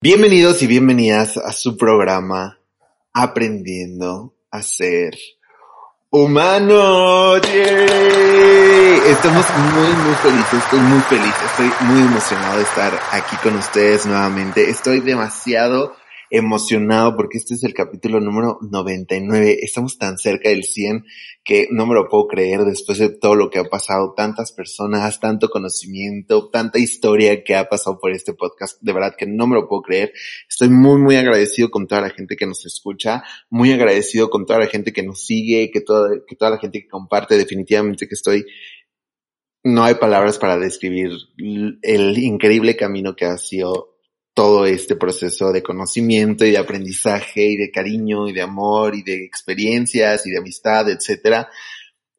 Bienvenidos y bienvenidas a su programa Aprendiendo a ser humano. ¡Yay! Estamos muy, muy felices. Estoy muy feliz. Estoy muy emocionado de estar aquí con ustedes nuevamente. Estoy demasiado emocionado porque este es el capítulo número 99. Estamos tan cerca del 100 que no me lo puedo creer después de todo lo que ha pasado, tantas personas, tanto conocimiento, tanta historia que ha pasado por este podcast. De verdad que no me lo puedo creer. Estoy muy, muy agradecido con toda la gente que nos escucha, muy agradecido con toda la gente que nos sigue, que toda, que toda la gente que comparte. Definitivamente que estoy no hay palabras para describir el increíble camino que ha sido todo este proceso de conocimiento y de aprendizaje y de cariño y de amor y de experiencias y de amistad, etcétera.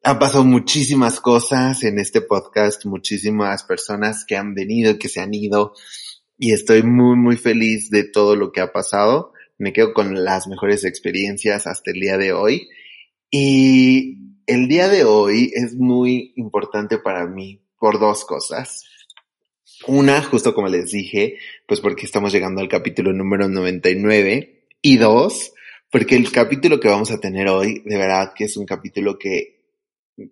Han pasado muchísimas cosas en este podcast, muchísimas personas que han venido, que se han ido y estoy muy, muy feliz de todo lo que ha pasado. Me quedo con las mejores experiencias hasta el día de hoy y el día de hoy es muy importante para mí por dos cosas. Una, justo como les dije, pues porque estamos llegando al capítulo número 99. Y dos, porque el capítulo que vamos a tener hoy, de verdad que es un capítulo que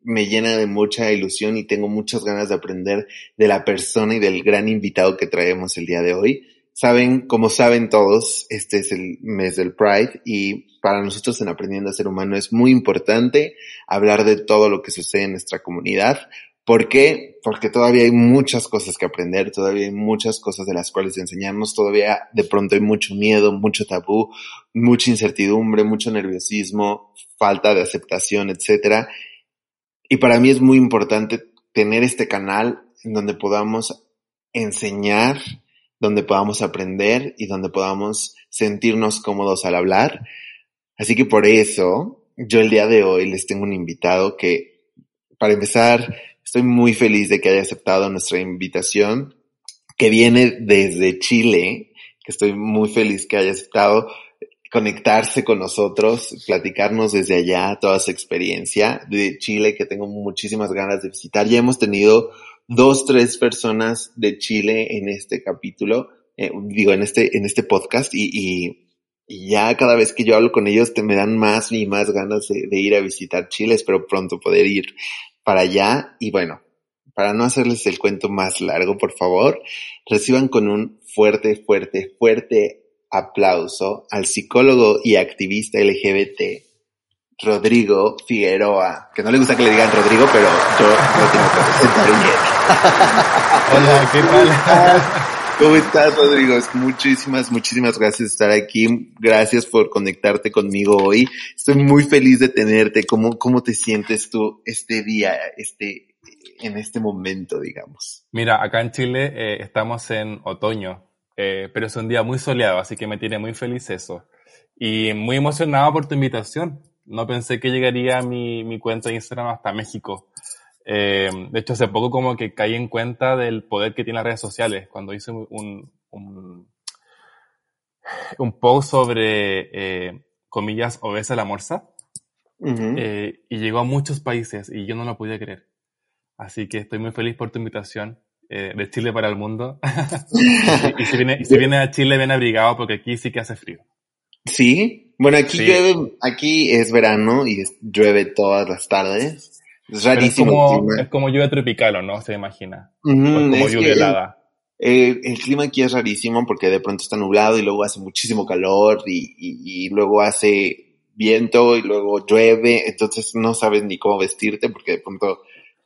me llena de mucha ilusión y tengo muchas ganas de aprender de la persona y del gran invitado que traemos el día de hoy. Saben, como saben todos, este es el mes del Pride y para nosotros en Aprendiendo a Ser Humano es muy importante hablar de todo lo que sucede en nuestra comunidad, ¿Por qué? Porque todavía hay muchas cosas que aprender, todavía hay muchas cosas de las cuales enseñarnos, todavía de pronto hay mucho miedo, mucho tabú, mucha incertidumbre, mucho nerviosismo, falta de aceptación, etcétera. Y para mí es muy importante tener este canal en donde podamos enseñar, donde podamos aprender y donde podamos sentirnos cómodos al hablar. Así que por eso, yo el día de hoy les tengo un invitado que, para empezar, Estoy muy feliz de que haya aceptado nuestra invitación, que viene desde Chile, que estoy muy feliz que haya aceptado conectarse con nosotros, platicarnos desde allá toda su experiencia de Chile, que tengo muchísimas ganas de visitar. Ya hemos tenido dos, tres personas de Chile en este capítulo, eh, digo, en este, en este podcast y, y, ya cada vez que yo hablo con ellos te me dan más y más ganas de, de ir a visitar Chile. Espero pronto poder ir para allá. Y bueno, para no hacerles el cuento más largo, por favor, reciban con un fuerte, fuerte, fuerte aplauso al psicólogo y activista LGBT Rodrigo Figueroa, que no le gusta que le digan Rodrigo, pero yo lo tengo que presentar bien. Hola, ¿qué tal? ¿Cómo estás, Rodrigo? Muchísimas, muchísimas gracias por estar aquí. Gracias por conectarte conmigo hoy. Estoy muy feliz de tenerte. ¿Cómo, cómo te sientes tú este día, este, en este momento, digamos? Mira, acá en Chile eh, estamos en otoño, eh, pero es un día muy soleado, así que me tiene muy feliz eso. Y muy emocionado por tu invitación. No pensé que llegaría mi, mi cuenta de Instagram hasta México. Eh, de hecho, hace poco como que caí en cuenta del poder que tienen las redes sociales. Cuando hice un, un, un post sobre, eh, comillas, obesa la morsa, eh, y llegó a muchos países y yo no lo podía creer. Así que estoy muy feliz por tu invitación eh, de Chile para el mundo. y, si viene, si viene a Chile, ven abrigado porque aquí sí que hace frío. Sí, bueno, aquí llueve, aquí es verano y llueve todas las tardes. Es rarísimo. Es como, lluvia tropical, ¿o no? Se imagina. como lluvia helada. El clima aquí es rarísimo porque de pronto está nublado y luego hace muchísimo calor y, y, luego hace viento y luego llueve, entonces no sabes ni cómo vestirte porque de pronto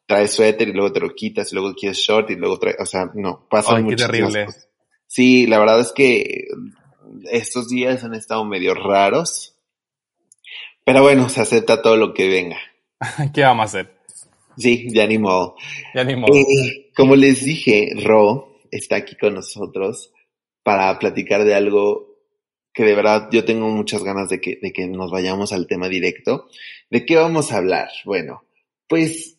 traes suéter y luego te lo quitas y luego quieres short y luego traes, o sea, no, pasa qué terrible. Sí, la verdad es que estos días han estado medio raros, pero bueno, se acepta todo lo que venga. ¿Qué vamos a hacer? Sí, ya ni modo. Ya ni modo. Eh, como les dije, Ro está aquí con nosotros para platicar de algo que de verdad yo tengo muchas ganas de que, de que nos vayamos al tema directo. ¿De qué vamos a hablar? Bueno, pues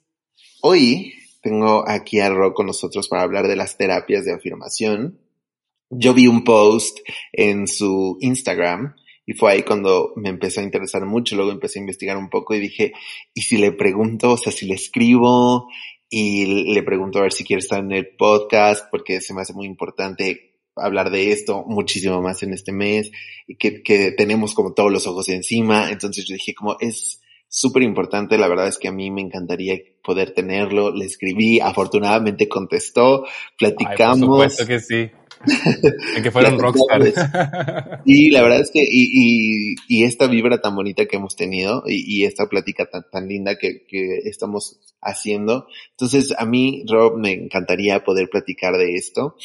hoy tengo aquí a Ro con nosotros para hablar de las terapias de afirmación. Yo vi un post en su Instagram y fue ahí cuando me empezó a interesar mucho. Luego empecé a investigar un poco y dije, ¿y si le pregunto, o sea, si le escribo y le pregunto a ver si quiere estar en el podcast porque se me hace muy importante hablar de esto muchísimo más en este mes y que, que tenemos como todos los ojos encima. Entonces yo dije como es súper importante. La verdad es que a mí me encantaría poder tenerlo. Le escribí, afortunadamente contestó, platicamos. por supuesto que sí. En que fueron rockstar. Y la verdad es que, y, y, y, esta vibra tan bonita que hemos tenido y, y esta plática tan, tan linda que, que, estamos haciendo. Entonces, a mí, Rob, me encantaría poder platicar de esto.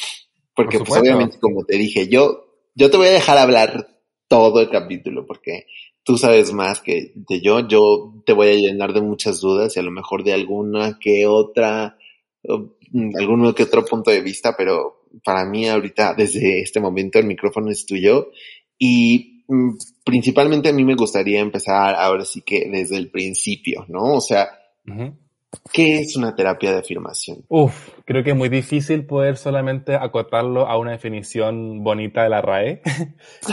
Porque, pues, obviamente, como te dije, yo, yo te voy a dejar hablar todo el capítulo porque tú sabes más que de yo. Yo te voy a llenar de muchas dudas y a lo mejor de alguna que otra, algún que otro punto de vista, pero para mí ahorita, desde este momento, el micrófono es tuyo. Y mm, principalmente a mí me gustaría empezar ahora sí que desde el principio, ¿no? O sea, ¿Qué es una terapia de afirmación? Uf, creo que es muy difícil poder solamente acotarlo a una definición bonita de la RAE.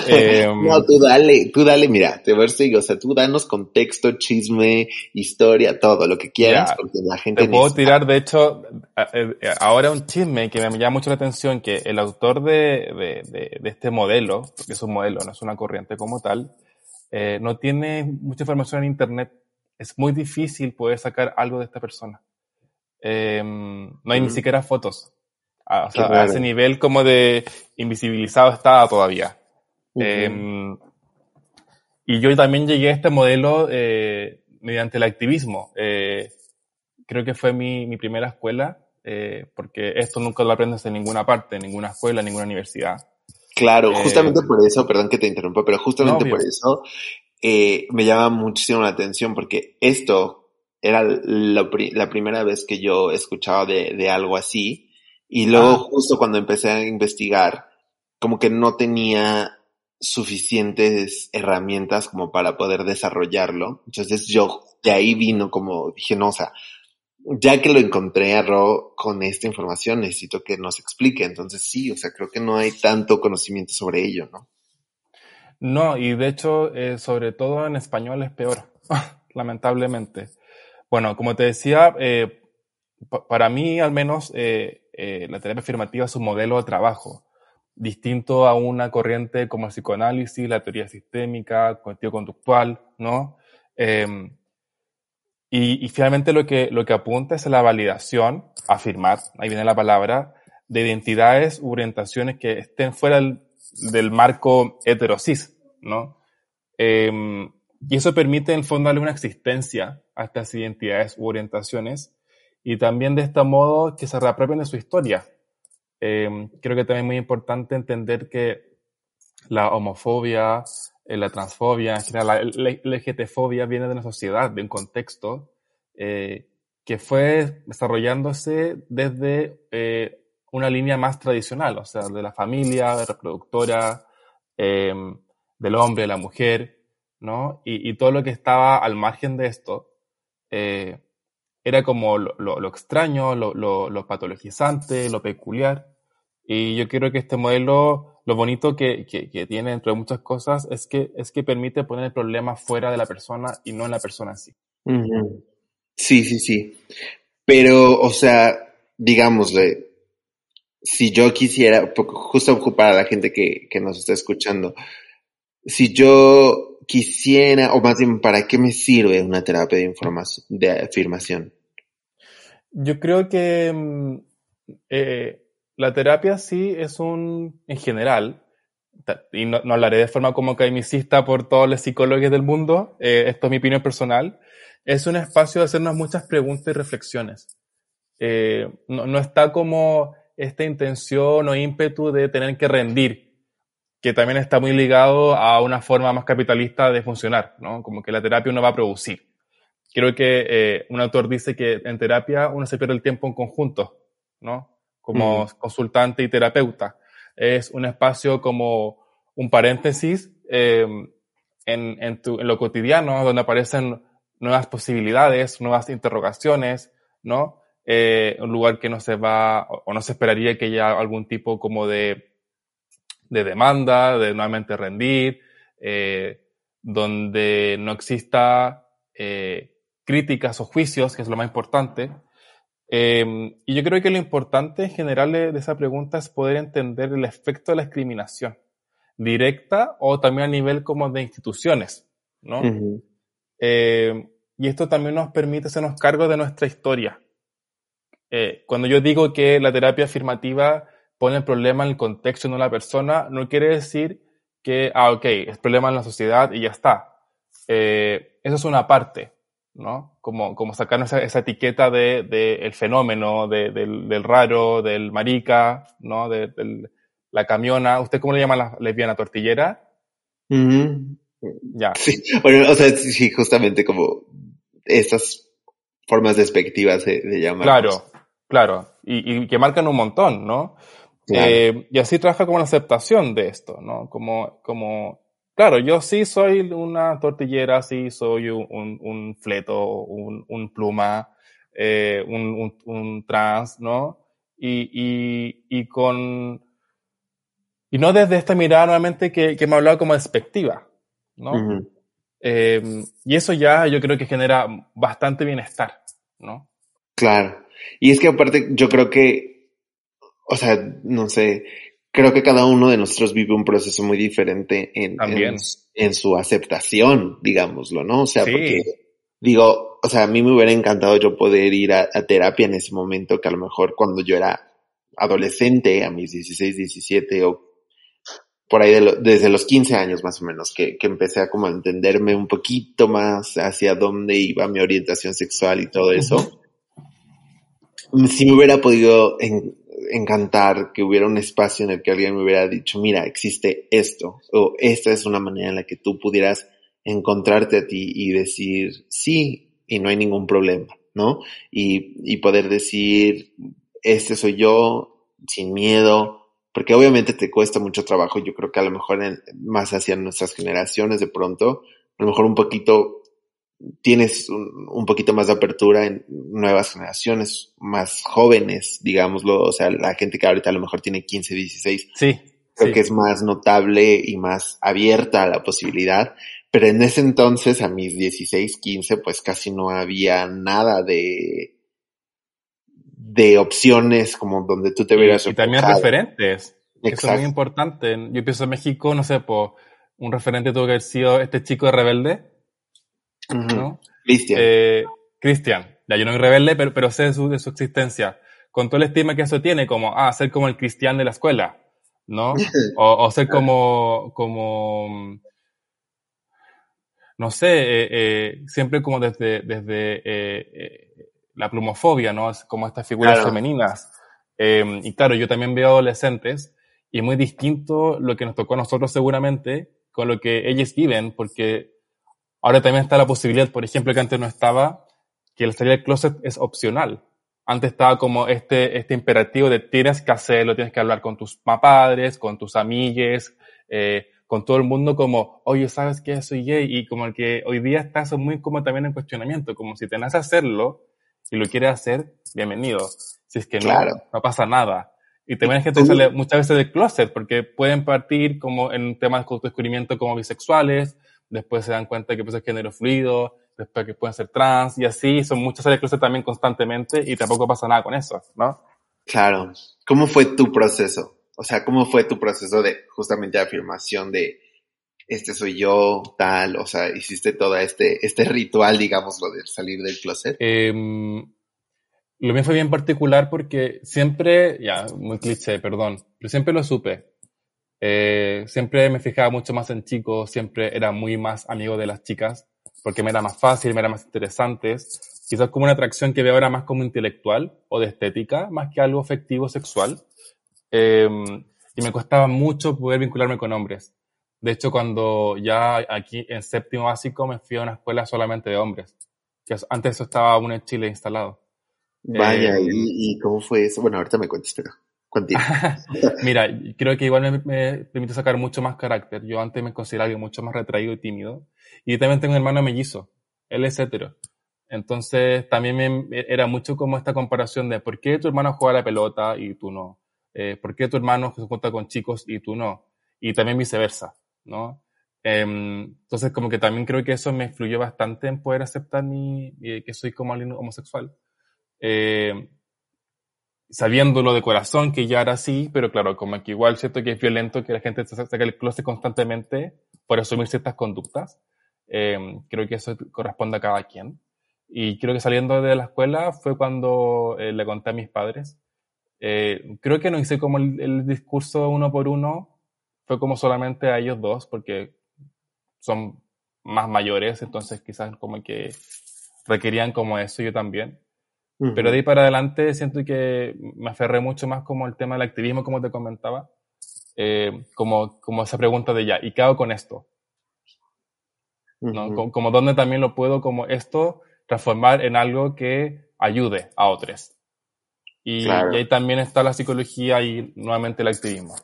eh, no, tú dale, tú dale, mira, te voy a decir, o sea, tú danos contexto, chisme, historia, todo, lo que quieras, porque la gente... Te puedo tirar, de hecho, ahora un chisme que me llama mucho la atención, que el autor de, de, de, de este modelo, porque es un modelo, no es una corriente como tal, eh, no tiene mucha información en Internet es muy difícil poder sacar algo de esta persona. Eh, no hay ni siquiera fotos. Ah, o sea, a ese nivel como de invisibilizado está todavía. eh, y yo también llegué a este modelo eh, mediante el activismo. Eh, creo que fue mi, mi primera escuela, eh, porque esto nunca lo aprendes en ninguna parte, en ninguna escuela, en ninguna universidad. Claro, justamente por eso, perdón que te interrumpa, pero justamente no, por eso eh, me llama muchísimo la atención porque esto era la, la primera vez que yo escuchaba de, de algo así y luego ah. justo cuando empecé a investigar como que no tenía suficientes herramientas como para poder desarrollarlo. Entonces yo de ahí vino como dije, no, o sea, ya que lo encontré a Ro con esta información, necesito que nos explique. Entonces sí, o sea, creo que no hay tanto conocimiento sobre ello, ¿no? No, y de hecho, eh, sobre todo en español es peor, lamentablemente. Bueno, como te decía, eh, para mí al menos eh, la terapia afirmativa es un modelo de trabajo, distinto a una corriente como el psicoanálisis, la teoría sistémica, cognitivo conductual, ¿no? Em, y, finalmente lo que, lo que apunta es la validación, afirmar, ahí viene la palabra, de identidades u orientaciones que estén fuera del, del marco heterosis, ¿no? Eh, y eso permite en fondo darle una existencia a estas identidades u orientaciones y también de este modo que se reapropien de su historia. Eh, creo que también es muy importante entender que la homofobia, eh, la transfobia, la, LGTfobia viene de una sociedad, de un contexto eh, que fue desarrollándose desde eh, una línea más tradicional, o sea, de la familia, de reproductora, eh, del hombre, de la mujer, ¿no? Y, y, todo lo que estaba al margen de esto eh, era como lo, lo, lo extraño, lo, lo, patologizante, lo peculiar. Y yo creo que este modelo, lo bonito que, que, que, tiene, entre muchas cosas, es que, es que permite poner el problema fuera de la persona y no en la persona en sí. Sí, sí, sí. Pero, o sea, digámosle, si yo quisiera, justo para la gente que, que nos está escuchando, si yo quisiera, o más bien, ¿para qué me sirve una terapia de información, de afirmación? Yo creo que mm, eh, la terapia sí es un, en general, y no, no, hablaré de forma como academicista por todos los psicólogos del mundo, eh, esto es mi opinión personal, es un espacio de hacernos muchas preguntas y reflexiones. Eh, no, no está como esta intención o ímpetu de tener que rendir, que también está muy ligado a una forma más capitalista de funcionar, ¿no? Como que la terapia uno va a producir. Creo que eh, un autor dice que en terapia uno se pierde el tiempo en conjunto, ¿no? Como mm. consultante y terapeuta. Es un espacio como un paréntesis em, en, en, tu, en, lo cotidiano, donde aparecen nuevas posibilidades, nuevas interrogaciones, ¿no? Eh, un lugar que no se va o no se esperaría que haya algún tipo como de, de demanda, de nuevamente rendir, eh, donde no exista eh, críticas o juicios, que es lo más importante. Eh, y yo creo que lo importante en general de, de, esa pregunta es poder entender el efecto de la discriminación, directa o también a nivel como de instituciones, ¿no? Uh -huh. eh, y esto también nos permite hacernos cargo de nuestra historia. Eh, cuando yo digo que la terapia afirmativa pone el problema en el contexto no en la persona, no quiere decir que, ah, ok, es problema en la sociedad y ya está. Eh, eso es una parte, ¿no? Como, como sacarnos esa, esa etiqueta de, de, el fenómeno, de, del, del, raro, del marica, ¿no? De, del, la camiona. ¿Usted cómo le llama la lesbiana tortillera? Uh -huh. Ya. Sí, bueno, o sea, sí, justamente como estas formas despectivas de, de llamar. Claro, claro. Y, y, que marcan un montón, ¿no? Claro. Eh, y así trabaja como la aceptación de esto, ¿no? Como, como, claro, yo sí soy una tortillera, sí soy un, un, un fleto, un, un pluma, eh, un, un, trans, ¿no? Y, y, y con, y no desde esta mirada nuevamente que, que me ha hablado como despectiva, ¿no? Uh -huh. eh, y eso ya yo creo que genera bastante bienestar, ¿no? Claro. Y es que aparte yo creo que o sea, no sé, creo que cada uno de nosotros vive un proceso muy diferente en, en, en, su aceptación, digámoslo, ¿no? O sea, sí. porque digo, o sea, a mí me hubiera encantado yo poder ir a, a, terapia en ese momento que a lo mejor cuando yo era adolescente, a mis 16, 17 o por ahí de lo, desde los 15 años más o menos, que, que empecé a como a entenderme un poquito más hacia dónde iba mi orientación sexual y todo eso. Uh -huh. Si me hubiera podido en, encantar que hubiera un espacio en el que alguien me hubiera dicho, mira, existe esto, o esta es una manera en la que tú pudieras encontrarte a ti y decir sí y no hay ningún problema, ¿no? Y, y poder decir, este soy yo, sin miedo, porque obviamente te cuesta mucho trabajo, yo creo que a lo mejor más hacia nuestras generaciones de pronto, a lo mejor un poquito tienes un, un, poquito más de apertura en nuevas generaciones, más jóvenes, digámoslo, o sea, la gente que ahorita a lo mejor tiene 15, 16. Sí. Creo sí. que es más notable y más abierta a la posibilidad. Pero en ese entonces, a mis 16, 15, pues casi no había nada de, de opciones como donde tú te vieras. Y, y también referentes. Exacto. Eso es muy importante. Yo pienso en México, no sé, por un referente tuvo que haber sido este chico de rebelde Uh -huh. ¿no? Cristian. Eh, Cristian. Ya yo no soy rebelde, pero, pero sé de su, de su, existencia. Con todo el estima que eso tiene, como, ah, ser como el cristian de la escuela, ¿no? O, o ser como, como, no sé, eh, eh, siempre como desde, desde eh, la plumofobia, ¿no? Como estas figuras claro. femeninas. Em, y claro, yo también veo adolescentes y es muy distinto lo que nos tocó a nosotros seguramente con lo que ellos viven, porque Ahora también está la posibilidad, por ejemplo, que antes no estaba, que el salir del closet es opcional. Antes estaba como este, este imperativo de tienes que hacerlo, tienes que hablar con tus padres, con tus amigues, eh, con todo el mundo como, oye, ¿sabes qué? Soy gay. Y como el que hoy día está eso muy como también en cuestionamiento, como si tenés que hacerlo y lo quieres hacer, bienvenido. Si es que no, claro. no pasa nada. Y también gente que sale muchas veces del closet porque pueden partir como en temas de descubrimiento como bisexuales, después se dan cuenta que puede ser género fluido, después que pueden ser trans, y así son muchas áreas closet también constantemente, y tampoco pasa nada con eso, ¿no? Claro. ¿Cómo fue tu proceso? O sea, ¿cómo fue tu proceso de justamente afirmación de este soy yo, tal? O sea, hiciste todo este, este ritual, digamos, lo de salir del closet. Eh, lo mío fue bien particular porque siempre, ya, muy cliché, perdón, pero siempre lo supe. Eh, siempre me fijaba mucho más en chicos, siempre era muy más amigo de las chicas, porque me era más fácil, me era más interesantes. Quizás como una atracción que veo ahora más como intelectual o de estética, más que algo afectivo sexual. Eh, y me costaba mucho poder vincularme con hombres. De hecho, cuando ya aquí en séptimo básico me fui a una escuela solamente de hombres. Que antes eso estaba aún en Chile instalado. Vaya, eh, ¿y, ¿y, cómo fue eso? Bueno, ahorita me cuentas, pero Mira, creo que igual me, me, permite sacar mucho más carácter. Yo antes me consideraba mucho más retraído y tímido. Y también tengo un hermano mellizo. Él es hetero. Entonces también me, era mucho como esta comparación de por qué tu hermano juega la pelota y tú no. Eh, por qué tu hermano se junta con chicos y tú no. Y también viceversa, ¿no? Eh, entonces como que también creo que eso me influyó bastante en poder aceptar mi, que soy como alguien homosexual. Eh, sabiéndolo de corazón que ya era así, pero claro, como que igual siento que es violento que la gente se saque el closet constantemente por asumir ciertas conductas. Eh, creo que eso corresponde a cada quien. Y creo que saliendo de la escuela fue cuando eh, le conté a mis padres. Eh, creo que no hice como el, el, discurso uno por uno, fue como solamente a ellos dos, porque son más mayores, entonces quizás como que requerían como eso yo también. Pero de ahí para adelante siento que me aferré mucho más como el tema del activismo, como te comentaba, eh, como, como esa pregunta de ya, ¿y qué hago con esto? ¿No? como, como dónde también lo puedo, como esto, transformar en algo que ayude a otros. Y, claro. y ahí también está la psicología y nuevamente el activismo.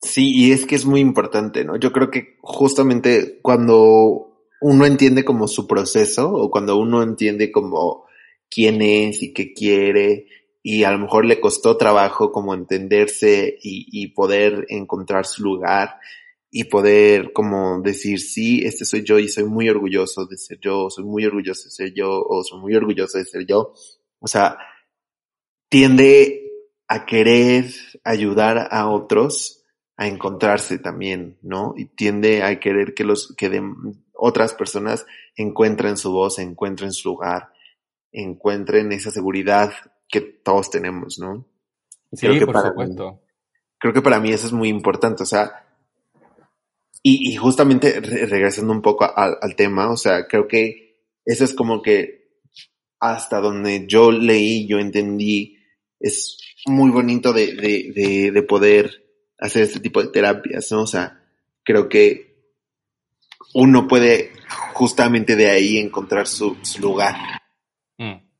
Sí, y es que es muy importante, ¿no? Yo creo que justamente cuando uno entiende como su proceso o cuando uno entiende como quién es y qué quiere y a lo mejor le costó trabajo como entenderse y, y poder encontrar su lugar y poder como decir, sí, este soy yo y soy muy orgulloso de ser yo, soy muy orgulloso de ser yo o soy muy orgulloso de ser yo. O sea, tiende a querer ayudar a otros a encontrarse también, ¿no? Y tiende a querer que los, que de, otras personas encuentren su voz, encuentren su lugar, encuentren esa seguridad que todos tenemos, ¿no? Sí, creo que por para supuesto. Mí, creo que para mí eso es muy importante, o sea, y, y justamente re regresando un poco al, al, tema, o sea, creo que eso es como que hasta donde yo leí, yo entendí, es muy bonito de, de, de, de poder hacer este tipo de terapias, ¿no? O sea, creo que uno puede justamente de ahí encontrar su, su lugar. Mm.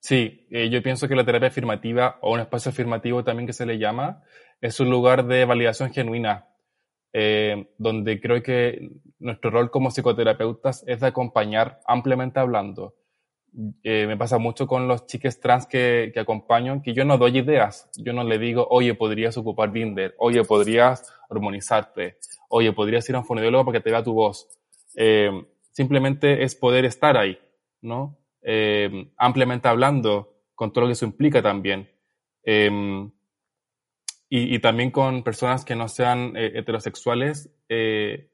Sí, eh, yo pienso que la terapia afirmativa o un espacio afirmativo también que se le llama es un lugar de validación genuina, eh, donde creo que nuestro rol como psicoterapeutas es acompañar ampliamente hablando. Eh, me pasa mucho con los chiques trans que, que, acompaño, que yo no doy ideas, yo no le digo, oye, podrías ocupar Binder, oye, podrías hormonizarte, oye, podrías ir a un fonodiólogo para que te vea tu voz. Eh, simplemente es poder estar ahí, ¿no? Eh, ampliamente hablando, con todo lo que eso implica también. Eh, y, y, también con personas que no sean eh, heterosexuales, eh,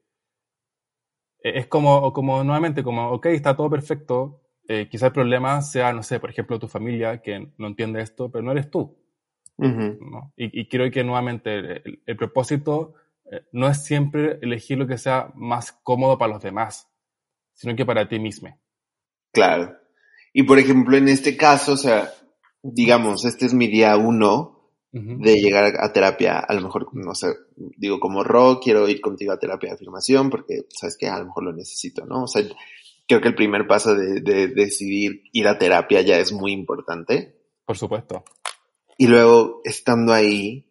es como, como nuevamente, como, ok, está todo perfecto, eh, quizá el problema sea, no sé, por ejemplo, tu familia que no entiende esto, pero no eres tú. Uh -huh. ¿no? Y, y, creo que nuevamente el, el propósito no es siempre elegir lo que sea más cómodo para los demás, sino que para ti mismo. Claro. Y por ejemplo, en este caso, o sea, digamos, este es mi día uno uh -huh. de llegar a terapia, a lo mejor, no sé, digo, como Ro, quiero ir contigo a terapia de afirmación porque, sabes que a lo mejor lo necesito, ¿no? O sea, creo que el primer paso de, de, decidir ir a terapia ya es muy importante. Por supuesto. Y luego, estando ahí,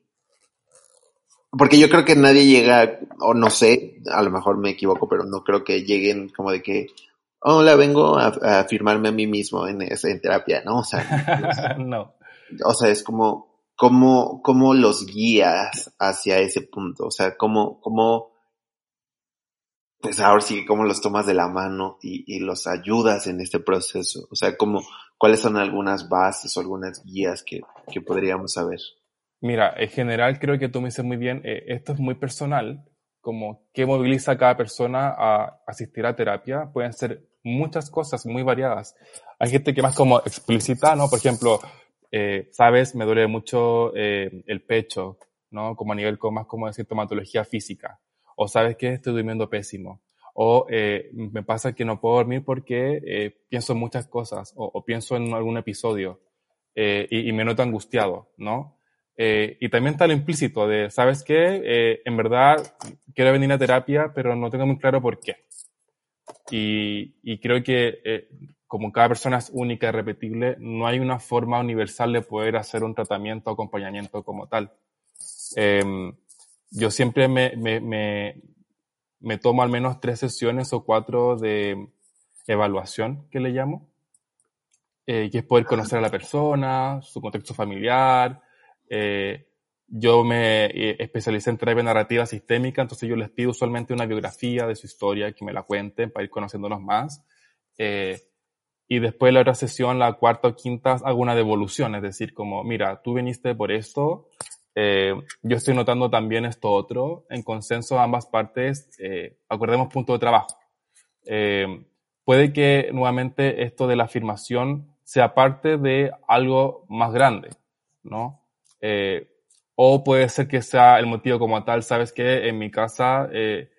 porque yo creo que nadie llega, o no sé, a lo mejor me equivoco, pero no creo que lleguen como de que, hola, vengo a, a afirmarme a mí mismo en, en terapia, ¿no? O sea, no. O sea, es como, cómo, cómo los guías hacia ese punto, o sea, cómo, cómo, pues ahora sí, cómo los tomas de la mano y, y, los ayudas en este proceso, o sea, cómo, cuáles son algunas bases o algunas guías que, que podríamos saber. Mira, en general creo que tú me dices muy bien, eh, esto es muy personal, como qué moviliza a cada persona a asistir a terapia, pueden ser muchas cosas muy variadas. Hay gente que más como explícita, ¿no? Por ejemplo, eh, sabes, me duele mucho eh, el pecho, ¿no? Como a nivel más como de sintomatología física. O sabes que estoy durmiendo pésimo. O eh, me pasa que no puedo dormir porque pienso en muchas cosas o, pienso en algún episodio y, y, me noto angustiado, ¿no? y también está lo implícito de, ¿sabes qué? en verdad quiero venir a terapia, pero no tengo muy claro por qué. Y, creo que como cada persona es única y repetible, no hay una forma universal de poder hacer un tratamiento o acompañamiento como tal. Em, yo siempre me, me, me, me, tomo al menos tres sesiones o cuatro de evaluación, que le llamo, eh, que es poder conocer a la persona, su contexto familiar. Eh, yo me eh, especialicé en terapia narrativa sistémica, entonces yo les pido usualmente una biografía de su historia, que me la cuenten para ir conociéndonos más. Eh, y después la otra sesión, la cuarta o quinta, hago una devolución, es decir, como, mira, tú viniste por esto, eh, yo estoy notando también esto otro, en consenso ambas partes, eh, acordemos punto de trabajo. Eh, puede que nuevamente esto de la afirmación sea parte de algo más grande, ¿no? Eh, o puede ser que sea el motivo como tal, sabes que en mi casa eh,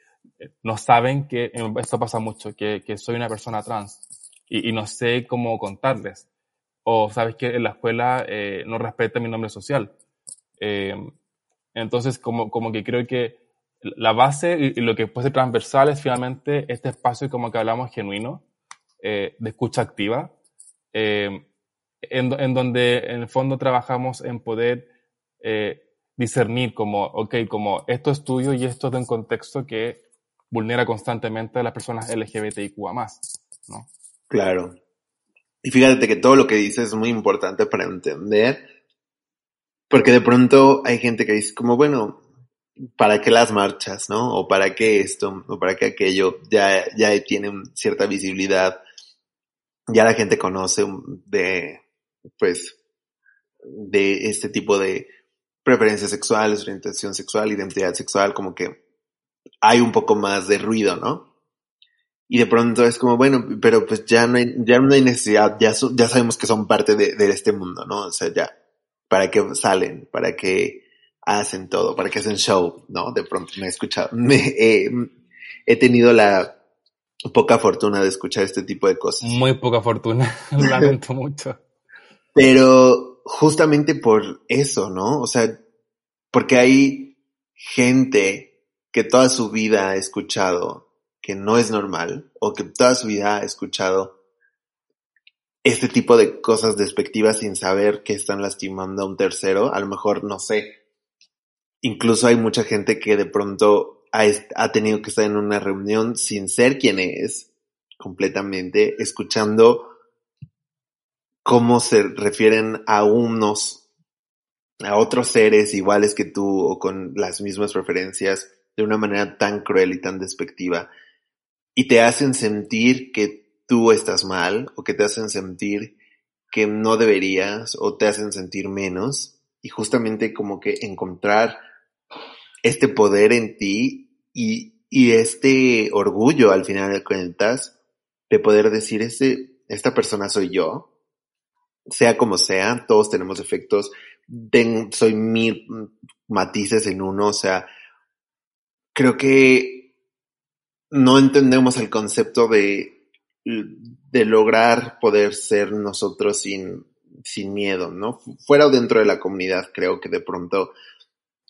no saben que, esto pasa mucho, que, que soy una persona trans y, y, no sé cómo contarles. O sabes que en la escuela eh, no respeta mi nombre social. Eh, entonces, como, como que creo que la base y, lo que puede ser transversal es finalmente este espacio, como que hablamos, genuino, eh, de escucha activa, eh, en, en, donde en el fondo trabajamos en poder eh, discernir como, ok, como esto es tuyo y esto es de un contexto que vulnera constantemente a las personas LGBTIQ más, ¿no? Claro. Y fíjate que todo lo que dices es muy importante para entender, porque de pronto hay gente que dice como, bueno, ¿para qué las marchas, no? O ¿para qué esto? O ¿para qué aquello? Ya, ya tienen cierta visibilidad. Ya la gente conoce de, pues, de este tipo de preferencias sexuales, orientación sexual, identidad sexual, como que hay un poco más de ruido, ¿no? Y de pronto es como, bueno, pero pues ya no hay, ya no hay necesidad, ya, ya sabemos que son parte de, de este mundo, ¿no? O sea, ya, ¿para qué salen? ¿Para qué hacen todo? ¿Para qué hacen show? ¿No? De pronto me he escuchado, me, eh, he tenido la poca fortuna de escuchar este tipo de cosas. Muy poca fortuna, lamento mucho. Pero justamente por eso, ¿no? O sea, porque hay gente que toda su vida ha escuchado que no es normal o que toda su vida ha escuchado este tipo de cosas despectivas sin saber que están lastimando a un tercero, a lo mejor no sé. Incluso hay mucha gente que de pronto ha, ha tenido que estar en una reunión sin ser quien es completamente, escuchando cómo se refieren a unos, a otros seres iguales que tú o con las mismas preferencias de una manera tan cruel y tan despectiva y te hacen sentir que tú estás mal o que te hacen sentir que no deberías o te hacen sentir menos y justamente como que encontrar este poder en ti y, y este orgullo al final de cuentas de poder decir este, esta persona soy yo, sea como sea, todos tenemos efectos, ten, soy mil matices en uno, o sea, creo que no entendemos el concepto de, de lograr poder ser nosotros sin, sin miedo, ¿no? Fuera o dentro de la comunidad, creo que de pronto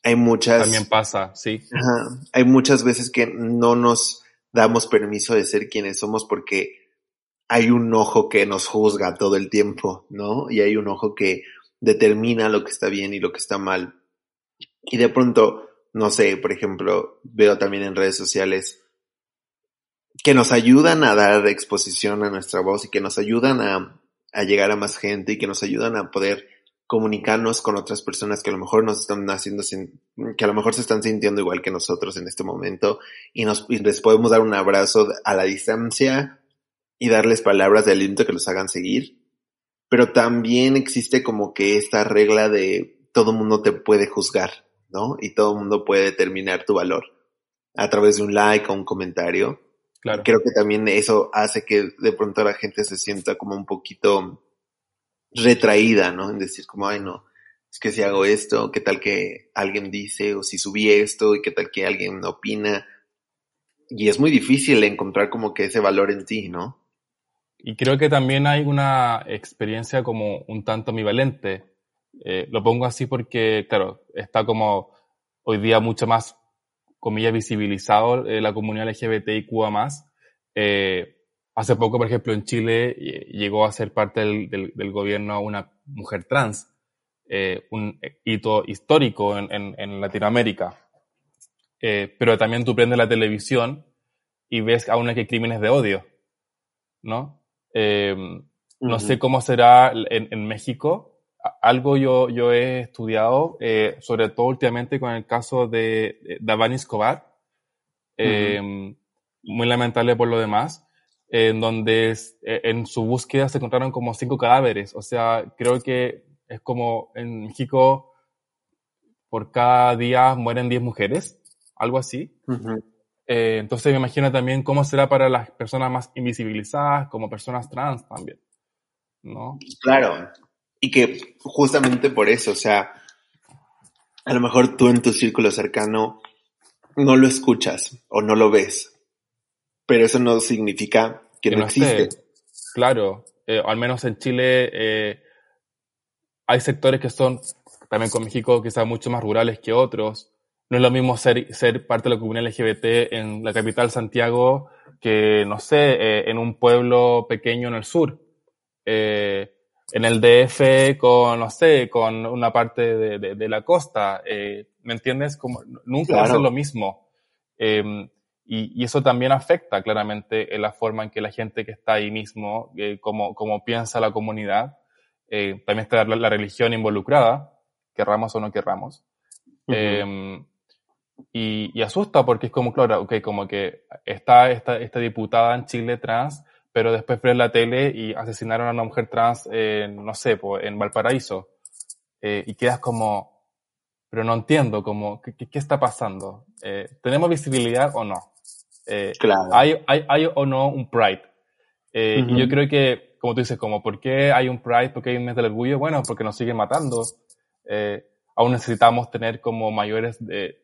hay muchas... También pasa, sí. Ajá, hay muchas veces que no nos damos permiso de ser quienes somos porque hay un ojo que nos juzga todo el tiempo, ¿no? Y hay un ojo que determina lo que está bien y lo que está mal. Y de pronto, no sé, por ejemplo, veo también en redes sociales que nos ayudan a dar exposición a nuestra voz y que nos ayudan a, llegar a más gente y que nos ayudan a poder comunicarnos con otras personas que a lo mejor nos están haciendo, que a lo mejor se están sintiendo igual que nosotros en este momento y, nos, y les podemos dar un abrazo a la distancia y darles palabras de aliento que los hagan seguir. Pero también existe como que esta regla de todo mundo te puede juzgar, ¿no? Y todo mundo puede determinar tu valor a través de un like o un comentario. Claro. Creo que también eso hace que de pronto la gente se sienta como un poquito retraída, ¿no? En decir como, ay, no, es que si hago esto, qué tal que alguien dice, o si subí esto, y qué tal que alguien opina. Y es muy difícil encontrar como que ese valor en ti, ¿no? Y creo que también hay una experiencia como un tanto ambivalente. Eh, lo pongo así porque, claro, está como hoy día mucho más comillas, visibilizado eh, la comunidad LGBTIQ más, eh, hace poco, por ejemplo, en Chile llegó a ser parte del, del, gobierno una mujer trans, eh, un hito histórico en, en, en Latinoamérica. Eh, pero también tú prendes la televisión y ves aún que hay crímenes de odio, ¿no? Eh, no sé cómo será en, en, México. Algo yo, yo he estudiado, eh, sobre todo últimamente con el caso de Davani Escobar, eh, muy lamentable por lo demás, en donde e, en su búsqueda se encontraron como cinco cadáveres. O sea, creo que es como en México por cada día mueren 10 mujeres, algo así. Eh, entonces me imagino también cómo será para las personas más invisibilizadas, como personas trans también. ¿No? Claro. Y que justamente por eso, o sea, a lo mejor tú en tu círculo cercano no lo escuchas o no lo ves, pero eso no significa que, no, existe. Claro, eh, al menos en Chile eh, hay sectores que son, también con México, quizás mucho más rurales que otros. No es lo mismo ser, ser parte de la comunidad LGBT en la capital Santiago que, no sé, eh, en un pueblo pequeño en el sur. en el DF con, no sé, con una parte de, de, la costa. ¿Me entiendes? Como, nunca va a lo mismo. Em, y, eso también afecta claramente en la forma en que la gente que está ahí mismo, eh, como, como piensa la comunidad, eh, también está la, religión involucrada, querramos o no querramos. Em, y, asusta porque es como, claro, okay, como que está esta, esta diputada en Chile trans, pero después ves la tele y asesinaron a una mujer trans, no sé, en Valparaíso. Eh, y quedas como, pero no entiendo, como, ¿qué, qué está pasando? ¿Tenemos visibilidad o no? Eh, claro. hay, hay, hay, o no un Pride. Eh, y yo creo que, como tú dices, como, ¿por qué hay un Pride? ¿Por qué hay un mes del orgullo? Bueno, porque nos siguen matando. Eh, aún necesitamos tener como mayores de,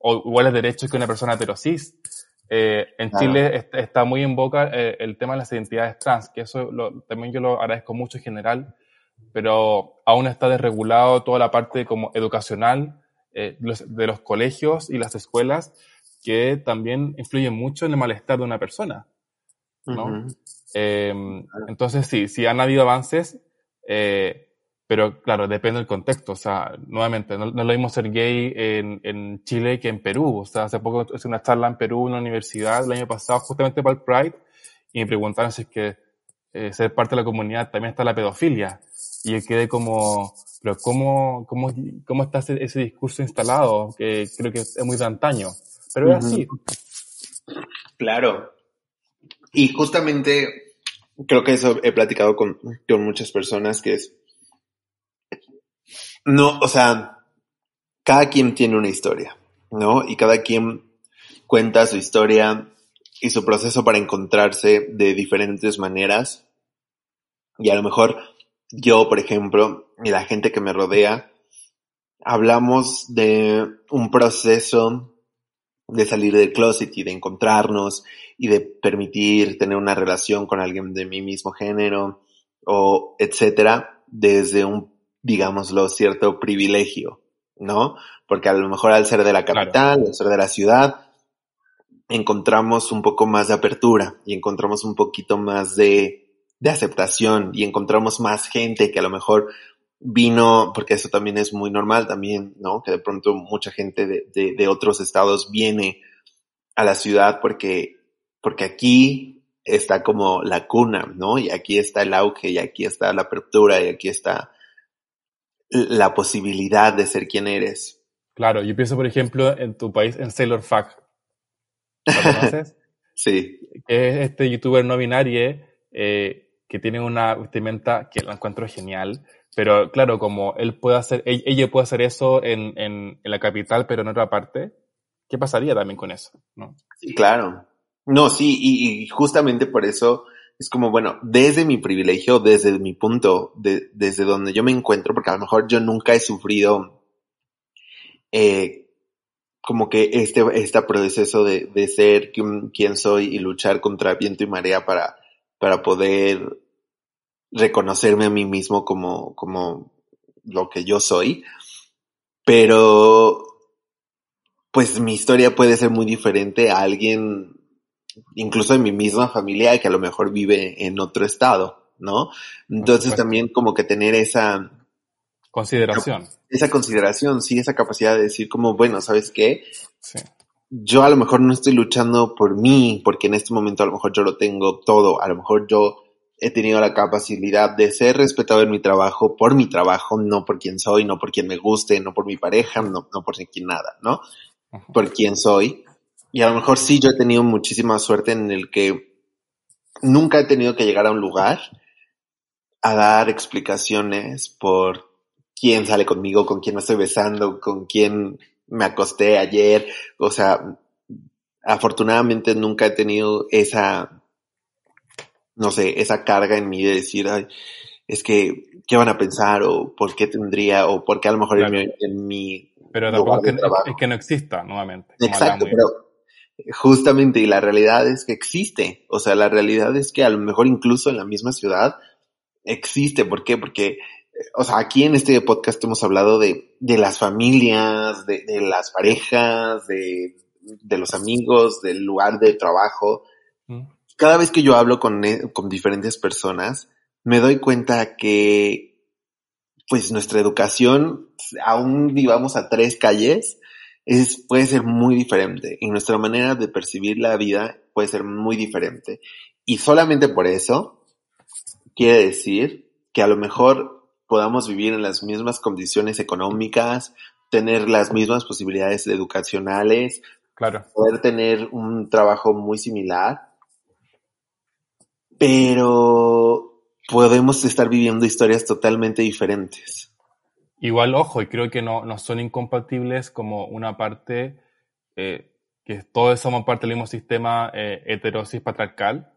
o iguales derechos que una persona heterosis. Eh, en Chile está muy en boca eh, el tema de las identidades trans, que eso lo, también yo lo agradezco mucho en general, pero aún está desregulado toda la parte como educacional eh, los, de los colegios y las escuelas que también influye mucho en el malestar de una persona. ¿no? Em, entonces, sí, sí han habido avances, eh, pero claro, depende del contexto. O sea, nuevamente, no, no, lo mismo ser gay en, en, Chile que en Perú. O sea, hace poco hice una charla en Perú, en una universidad, el año pasado, justamente para el Pride, y me preguntaron si es que eh, ser parte de la comunidad también está la pedofilia. Y yo quedé como, pero ¿cómo, cómo, cómo está ese, ese discurso instalado? Que creo que es muy de antaño. Pero es así. Claro. Y justamente creo que eso he platicado con, con muchas personas que es, no, o sea, cada quien tiene una historia, ¿no? Y cada quien cuenta su historia y su proceso para encontrarse de diferentes maneras. Y a lo mejor yo, por ejemplo, y la gente que me rodea, hablamos de un proceso de salir del closet y de encontrarnos y de permitir tener una relación con alguien de mi mismo género o etcétera desde un, digámoslo, cierto privilegio, ¿no? Porque a lo mejor al ser de la capital, al ser de la ciudad, encontramos un poco más de apertura y encontramos un poquito más de, de aceptación y encontramos más gente que a lo mejor vino, porque eso también es muy normal también, ¿no? Que de pronto mucha gente de, de, de, otros estados viene a la ciudad porque, porque aquí está como la cuna, ¿no? Y aquí está el auge, y aquí está la apertura, y aquí está la posibilidad de ser quien eres. Claro, yo pienso, por ejemplo, en tu país, en Sailor Fuck. ¿Lo conoces? sí. Que es este youtuber no binario eh, que tiene una vestimenta que la encuentro genial, pero claro, como él puede hacer, ella puede hacer eso en, en, en la capital, pero en otra parte, ¿qué pasaría también con eso? ¿no? Sí, claro. No, sí, y, y, justamente por eso es como, bueno, desde mi privilegio, desde mi punto, de, desde donde yo me encuentro, porque a lo mejor yo nunca he sufrido eh, como que este, este proceso de, de ser quien, quien soy y luchar contra viento y marea para, para poder reconocerme a mí mismo como, como lo que yo soy. Pero, pues mi historia puede ser muy diferente a alguien incluso de mi misma familia que a lo mejor vive en otro estado, ¿no? Entonces también como que tener esa consideración. Esa consideración, sí, esa capacidad de decir como, bueno, ¿sabes qué? Sí. Yo a lo mejor no estoy luchando por mí, porque en este momento a lo mejor yo lo tengo todo, a lo mejor yo he tenido la capacidad de ser respetado en mi trabajo por mi trabajo, no por quien soy, no por quien me guste, no por mi pareja, no, no por quien nada, ¿no? Por quien soy. Y a lo mejor sí yo he tenido muchísima suerte en el que nunca he tenido que llegar a un lugar a dar explicaciones por quién sale conmigo, con quién me estoy besando, con quién me acosté ayer. O sea, afortunadamente nunca he tenido esa, no sé, esa carga en mí de decir, ay, es que, ¿qué van a pensar? O por qué tendría, o por qué a lo mejor en mi, Pero tampoco es que, es que, no exista, nuevamente. Exacto, pero justamente, y la realidad es que existe. O sea, la realidad es que a lo mejor incluso en la misma ciudad existe. ¿Por qué? Porque, o sea, aquí en este podcast hemos hablado de, de las familias, de, de las parejas, de, de, los amigos, del lugar de trabajo. Mm. Cada vez que yo hablo con, eh, con diferentes personas, me doy cuenta que pues nuestra educación, aún vivamos a tres calles, es, puede ser muy diferente y nuestra manera de percibir la vida puede ser muy diferente. Y solamente por eso quiere decir que a lo mejor podamos vivir en las mismas condiciones económicas, tener las mismas posibilidades educacionales, claro. poder tener un trabajo muy similar, pero podemos estar viviendo historias totalmente diferentes. Igual, ojo, y creo que no, no son incompatibles como una parte, eh, que todos somos parte del mismo sistema eh, heterosis patriarcal,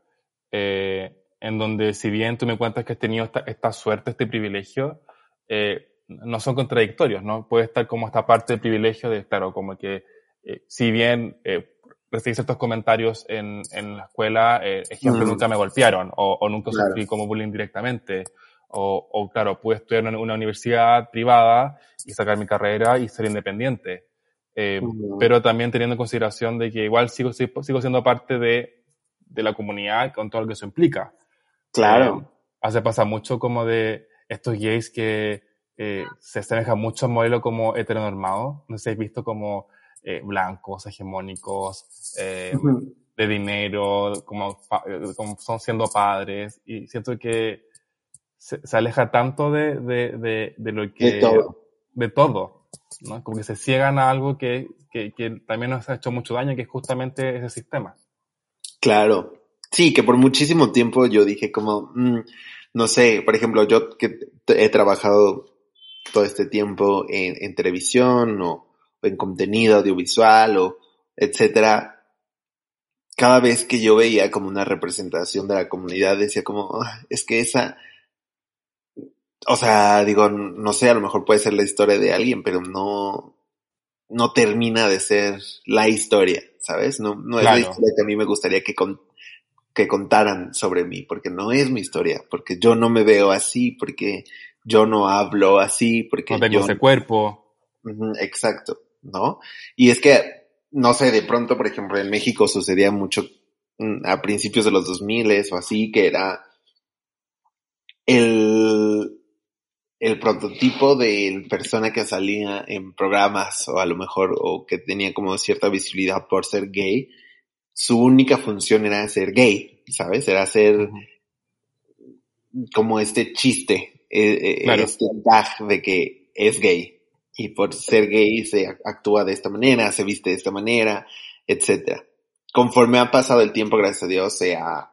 eh, en donde si bien tú me cuentas que has tenido esta, esta suerte, este privilegio, eh, no son contradictorios, ¿no? Puede estar como esta parte del privilegio de, claro, como que eh, si bien eh, recibí ciertos comentarios en, en la escuela, eh, ejemplo, mm. nunca me golpearon o, o nunca claro. sufrí como bullying directamente, o, o, claro, pude estudiar en una universidad privada y sacar mi carrera y ser independiente. Eh, uh-huh. Pero también teniendo en consideración de que igual sigo, sigo siendo parte de, de la comunidad con todo lo que eso implica. Claro. Eh, hace pasa mucho como de estos gays que eh, se asemejan mucho al modelo como heteronormado. No sé habéis visto como eh, blancos, hegemónicos, uh-huh. de dinero, como, como son siendo padres. Y siento que se, se aleja tanto de, de, de, de, lo que... De todo. De todo ¿no? Como que se ciegan a algo que, que, que, también nos ha hecho mucho daño, que es justamente ese sistema. Claro. Sí, que por muchísimo tiempo yo dije como, mmm, no sé, por ejemplo, yo que he trabajado todo este tiempo en, en televisión o, o, en contenido audiovisual o etcétera, cada vez que yo veía como una representación de la comunidad decía como, oh, es que esa, o sea, digo, no sé, a lo mejor puede ser la historia de alguien, pero no, no termina de ser la historia, ¿sabes? No, no es la historia que a mí me gustaría que, con, que contaran sobre mí, porque no es mi historia, porque yo no me veo así, porque yo no hablo así, porque no tengo yo... ese cuerpo. Exacto, ¿no? Y es que, no sé, de pronto, por ejemplo, en México sucedía mucho mm, a principios de los 2000 o así, que era el el prototipo de persona que salía en programas o a lo mejor o que tenía como cierta visibilidad por ser gay, su única función era ser gay, ¿sabes? Era ser como este chiste, eh, claro. este tag de que es gay y por ser gay se actúa de esta manera, se viste de esta manera, etcétera. Conforme ha pasado el tiempo, gracias a Dios, se ha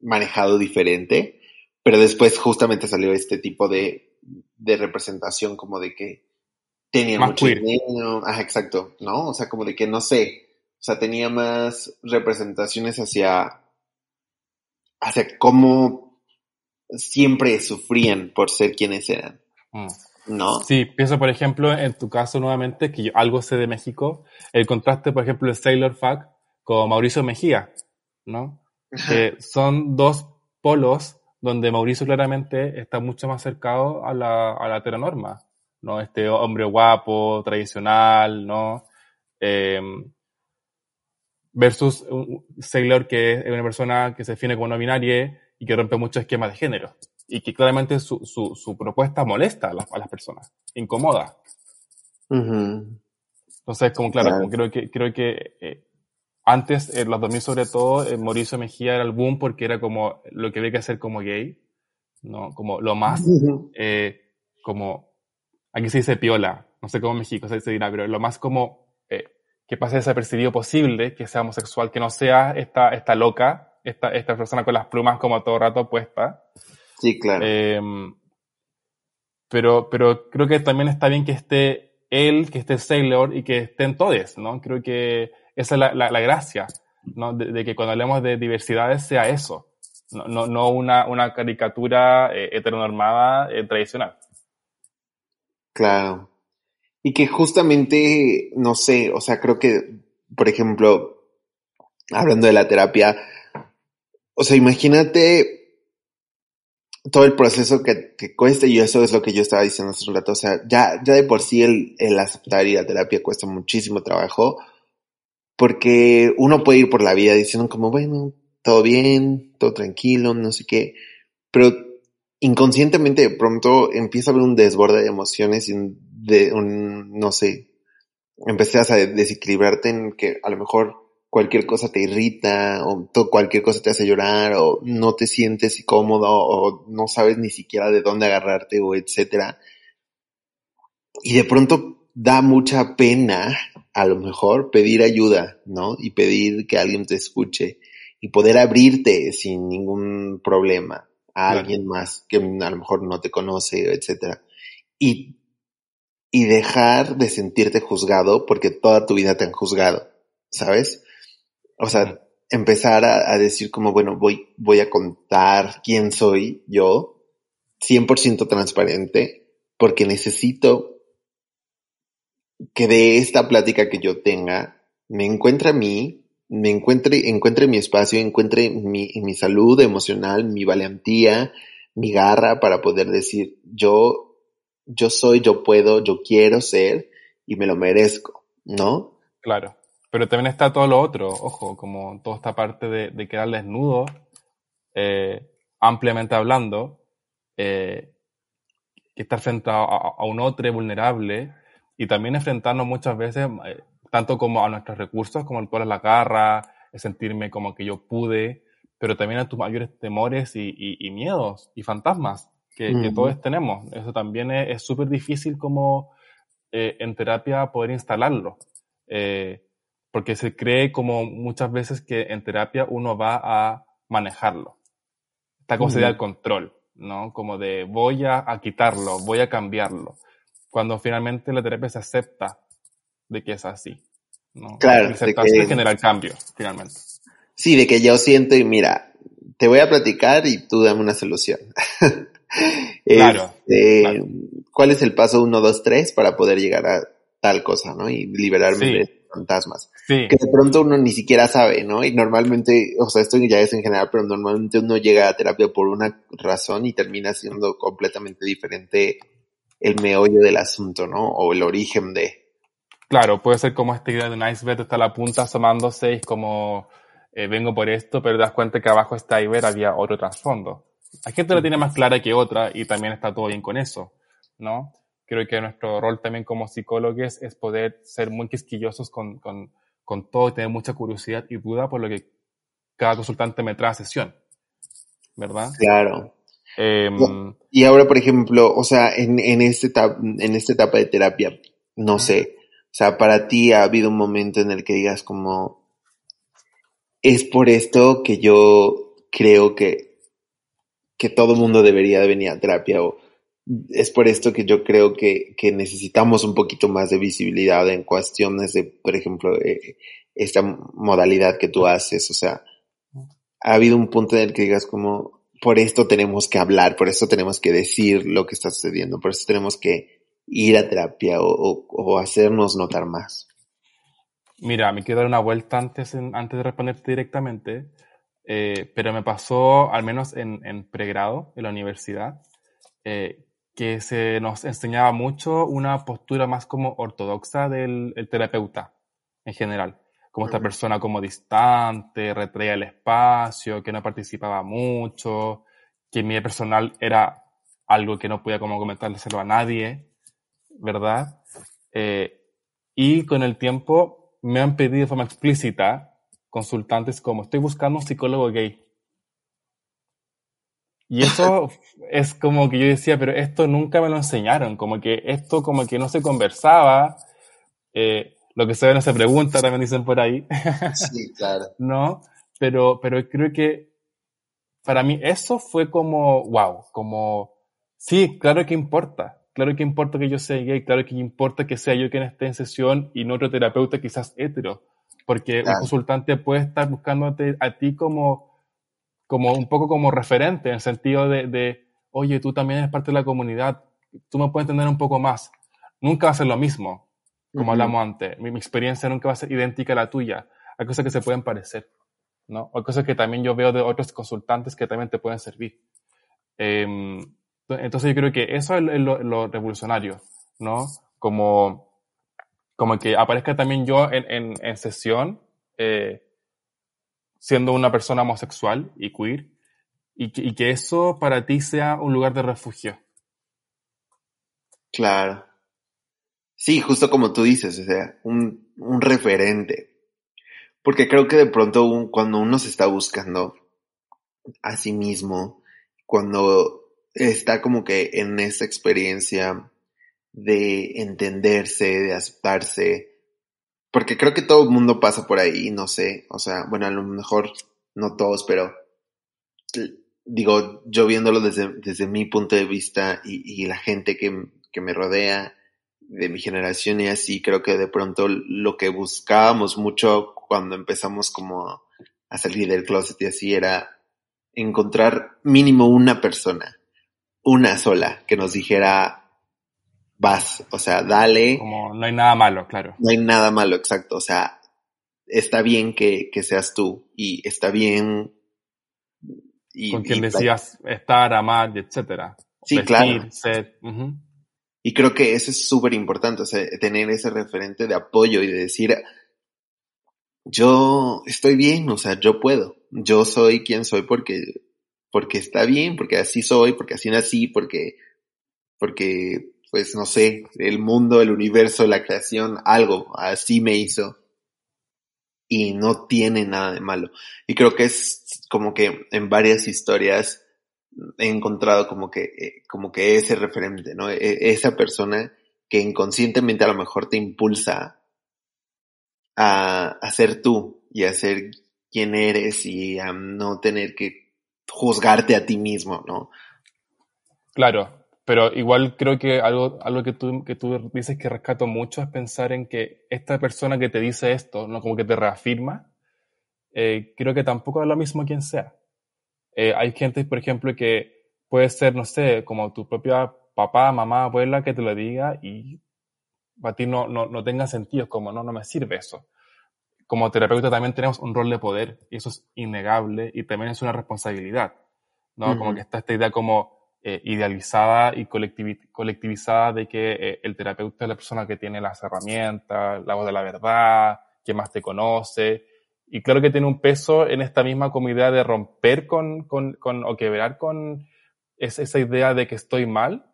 manejado diferente, pero después justamente salió este tipo de de representación como de que tenía más mucho queer. dinero, ajá, exacto, ¿no? O sea, como de que no sé, o sea, tenía más representaciones hacia, hacia cómo siempre sufrían por ser quienes eran, mm. ¿no? Sí, pienso, por ejemplo, en tu caso nuevamente, que yo algo sé de México, el contraste, por ejemplo, de Sailor Fuck con Mauricio Mejía, ¿no? Que son dos polos donde Mauricio claramente está mucho más cercado a la, a la heteronorma, ¿no? Este hombre guapo, tradicional, ¿no? Eh, versus un Sailor que es una persona que se define como no binaria y que rompe muchos esquemas de género. Y que claramente su, su, su propuesta molesta a las, a las personas, incomoda. Entonces, como claro, creo que, creo que eh, antes, en los 2000 sobre todo, eh, Mauricio Mejía era el boom porque era como lo que había que hacer como gay, ¿no? Como lo más, eh, como, aquí se dice piola, no sé cómo en México se dirá, pero lo más como eh, que pase desapercibido posible, que sea homosexual, que no sea esta, esta loca, esta, esta persona con las plumas como todo rato puesta. Sí, claro. Em, pero, pero creo que también está bien que esté él, que esté Sailor y que estén todos, ¿no? Creo que esa es la, la, gracia, ¿no? De, que cuando hablemos de diversidades sea eso, no, no, no una, una, caricatura eh, heteronormada eh, tradicional. Claro. Y que justamente, no sé, o sea, creo que, por ejemplo, hablando de la terapia, o sea, imagínate todo el proceso que, que, cuesta, y eso es lo que yo estaba diciendo hace un rato, o sea, ya, ya de por sí el, el aceptar ir a terapia cuesta muchísimo trabajo, porque uno puede ir por la vida diciendo como, bueno, todo bien, todo tranquilo, no sé qué, pero inconscientemente de pronto empieza a haber un desborde de emociones y de un, no sé, empezás a desequilibrarte en que a lo mejor cualquier cosa te irrita o cualquier cosa te hace llorar o no te sientes cómodo o no sabes ni siquiera de dónde agarrarte o etcétera. Y de pronto da mucha pena a lo mejor pedir ayuda, ¿no? Y pedir que alguien te escuche y poder abrirte sin ningún problema a alguien más que a lo mejor no te conoce, etcétera. Y, y dejar de sentirte juzgado porque toda tu vida te han juzgado, ¿sabes? o sea, empezar a, decir como, bueno, voy, voy a contar quién soy yo, 100% transparente, porque necesito que de esta plática que yo tenga, me encuentre a mí, me encuentre, encuentre mi espacio, encuentre mi, salud emocional, mi valentía, mi garra para poder decir, yo, yo soy, yo puedo, yo quiero ser y me lo merezco, ¿no? Claro. Pero también está todo lo otro, ojo, como toda esta parte de, de quedar desnudo, eh, ampliamente hablando, eh, que estar frente a, un otro vulnerable y también enfrentarnos muchas veces, eh, tanto como a nuestros recursos, como el poder la garra, sentirme como que yo pude, pero también a tus mayores temores y, y, miedos y fantasmas que, que, todos tenemos. Eso también es súper difícil como en terapia poder instalarlo. Eh, porque se cree como muchas veces que en terapia uno va a manejarlo. Está como sería el control, ¿no? Como de voy a, quitarlo, voy a cambiarlo. Cuando finalmente la terapia se acepta de que es así. ¿no? Claro. La aceptación de que... genera el cambio, finalmente. Sí, de que yo siento y mira, te voy a platicar y tú dame una solución. claro, este, ¿Cuál es el paso 1, 2, 3 para poder llegar a tal cosa, ¿no? Y liberarme de fantasmas. Que de pronto uno ni siquiera sabe, ¿no? Y normalmente, o sea, esto ya es en general, pero normalmente uno llega a terapia por una razón y termina siendo completamente diferente el meollo del asunto, ¿no? O el origen de. Claro, puede ser como esta idea de un iceberg, está la punta asomándose y como, eh, vengo por esto, pero te das cuenta que abajo está iceberg había otro trasfondo. Hay gente que lo tiene más clara que otra y también está todo bien con eso, ¿no? creo que nuestro rol también como psicólogos es poder ser muy quisquillosos con, con, con todo y tener mucha curiosidad y duda por lo que cada consultante me trae a sesión. ¿Verdad? Claro. Em, y ahora, por ejemplo, o sea, en, en, este en esta etapa de terapia, no sé, o sea, para ti ha habido un momento en el que digas como, es por esto que yo creo que, que todo mundo debería de venir a terapia o, es por esto que yo creo que, que, necesitamos un poquito más de visibilidad en cuestiones de, por ejemplo, eh, esta modalidad que tú haces. O sea, ha habido un punto en el que digas como, por esto tenemos que hablar, por esto tenemos que decir lo que está sucediendo, por eso tenemos que ir a terapia o, hacernos notar más. Mira, me quiero dar una vuelta antes, antes de responderte directamente, eh, pero me pasó, al menos en, en pregrado, en la universidad, eh, que se nos enseñaba mucho una postura más como ortodoxa del terapeuta en general. Como esta persona como distante, retraía el espacio, que no participaba mucho, que mi personal era algo que no podía como comentárselo a nadie, ¿verdad? Eh, y con el tiempo me han pedido de forma explícita consultantes como estoy buscando un psicólogo gay. Y eso es como que yo decía, pero esto nunca me lo enseñaron, como que esto como que no se conversaba, eh, lo que se ve no se pregunta, también dicen por ahí. Sí, claro. ¿No? Pero, pero creo que para mí eso fue como, wow, como, sí, claro que importa, claro que importa que yo sea gay, claro que importa que sea yo quien esté en sesión y no otro terapeuta quizás hetero, porque un consultante puede estar buscándote a ti como, como un poco como referente, en el sentido de, de, oye, tú también eres parte de la comunidad, tú me puedes entender un poco más. Nunca va a ser lo mismo, como hablamos antes. Mi, mi, experiencia nunca va a ser idéntica a la tuya. Hay cosas que se pueden parecer. ¿no? O cosas que también yo veo de otros consultantes que también te pueden servir. Eh, entonces yo creo que eso es lo, lo, revolucionario, ¿no? Como, como que aparezca también yo en, en, en sesión, eh, siendo una persona homosexual y queer, y que, y que eso para ti sea un lugar de refugio. Claro. Sí, justo como tú dices, o sea, un, un referente. Porque creo que de pronto cuando uno se está buscando a sí mismo, cuando está como que en esa experiencia de entenderse, de aceptarse, porque creo que todo el mundo pasa por ahí, no sé, o sea, bueno, a lo mejor no todos, pero digo, yo viéndolo desde, desde mi punto de vista y, y la gente que, que me rodea, de mi generación y así, creo que de pronto lo que buscábamos mucho cuando empezamos como a salir del closet y así era encontrar mínimo una persona, una sola, que nos dijera, vas, o sea, dale. Como no hay nada malo, claro. No hay nada malo, exacto, o sea, está bien que, que seas tú y está bien. Y, Con quien y, decías estar, amar, etcétera. Sí, Vestir, claro. Ser, uh -huh. Y creo que eso es súper importante, o sea, tener ese referente de apoyo y de decir, yo estoy bien, o sea, yo puedo, yo soy quien soy porque, porque está bien, porque así soy, porque así nací, porque, porque, pues no sé, el mundo, el universo, la creación, algo así me hizo. Y no tiene nada de malo. Y creo que es como que en varias historias he encontrado como que, eh, como que ese referente, ¿no? E esa persona que inconscientemente a lo mejor te impulsa a, a ser tú y a ser quien eres y a no tener que juzgarte a ti mismo, ¿no? Claro, pero igual creo que algo, algo que, tú, que tú dices que rescato mucho es pensar en que esta persona que te dice esto, ¿no? Como que te reafirma, eh, creo que tampoco es lo mismo quien sea. Eh, hay gente, por ejemplo, que puede ser, no sé, como tu propia papá, mamá, abuela que te lo diga y para ti no, no, no tenga sentido, como no, no me sirve eso. Como terapeuta también tenemos un rol de poder y eso es innegable y también es una responsabilidad, ¿no? Uh -huh. Como que está esta idea como eh, idealizada y colectivi colectivizada de que eh, el terapeuta es la persona que tiene las herramientas, la voz de la verdad, que más te conoce, y claro que tiene un peso en esta misma como idea de romper con, con, con o quebrar con es, esa idea de que estoy mal,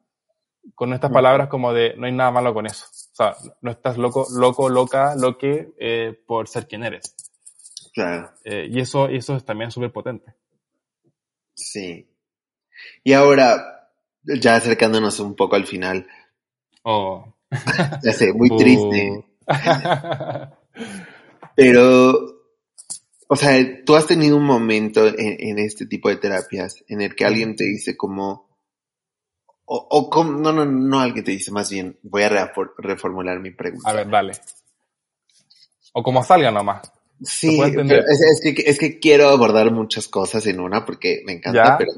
con estas palabras como de no hay nada malo con eso. O sea, no estás loco, loco, loca, loque eh, por ser quien eres. Claro. Eh, y eso, eso es también súper potente. Sí. Y ahora, ya acercándonos un poco al final. Oh. ya sé, muy triste. Pero o sea, tú has tenido un momento en, en, este tipo de terapias en el que alguien te dice como, o, o como, no, no, no alguien te dice, más bien, voy a reformular mi pregunta. A ver, dale. O como salga nomás. Sí, pero es, es, que, es que quiero abordar muchas cosas en una porque me encanta, ¿Ya? pero...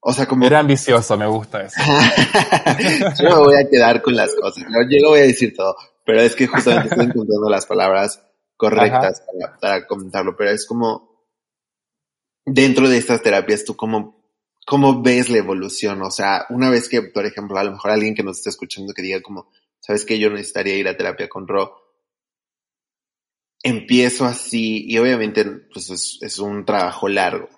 O sea, como... Era ambicioso, me gusta eso. yo me voy a quedar con las cosas, ¿no? yo lo voy a decir todo, pero es que justamente estoy encontrando las palabras correctas para, comentarlo, pero es como dentro de estas terapias tú cómo, cómo ves la evolución, o sea, una vez que, por ejemplo, a lo mejor alguien que nos esté escuchando que diga como, sabes que yo necesitaría ir a terapia con Ro, empiezo así y obviamente pues es, es, un trabajo largo,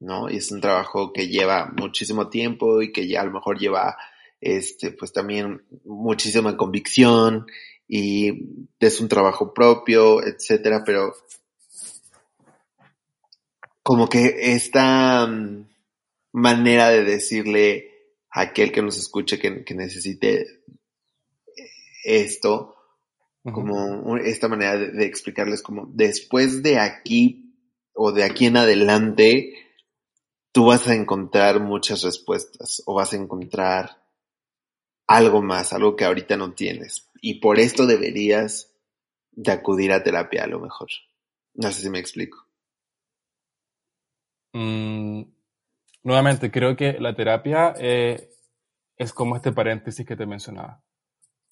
¿no? Y es un trabajo que lleva muchísimo tiempo y que ya a lo mejor lleva, este, pues también muchísima convicción y es un trabajo propio, etcétera, pero como que esta mm, manera de decirle a aquel que nos escuche que, que necesite esto, como esta manera de, explicarles como después de aquí o de aquí en adelante, tú vas a encontrar muchas respuestas o vas a encontrar algo más, algo que ahorita no tienes. Y por esto deberías de acudir a terapia a lo mejor. No sé si me explico. Mm, nuevamente, creo que la terapia eh, es como este paréntesis que te mencionaba.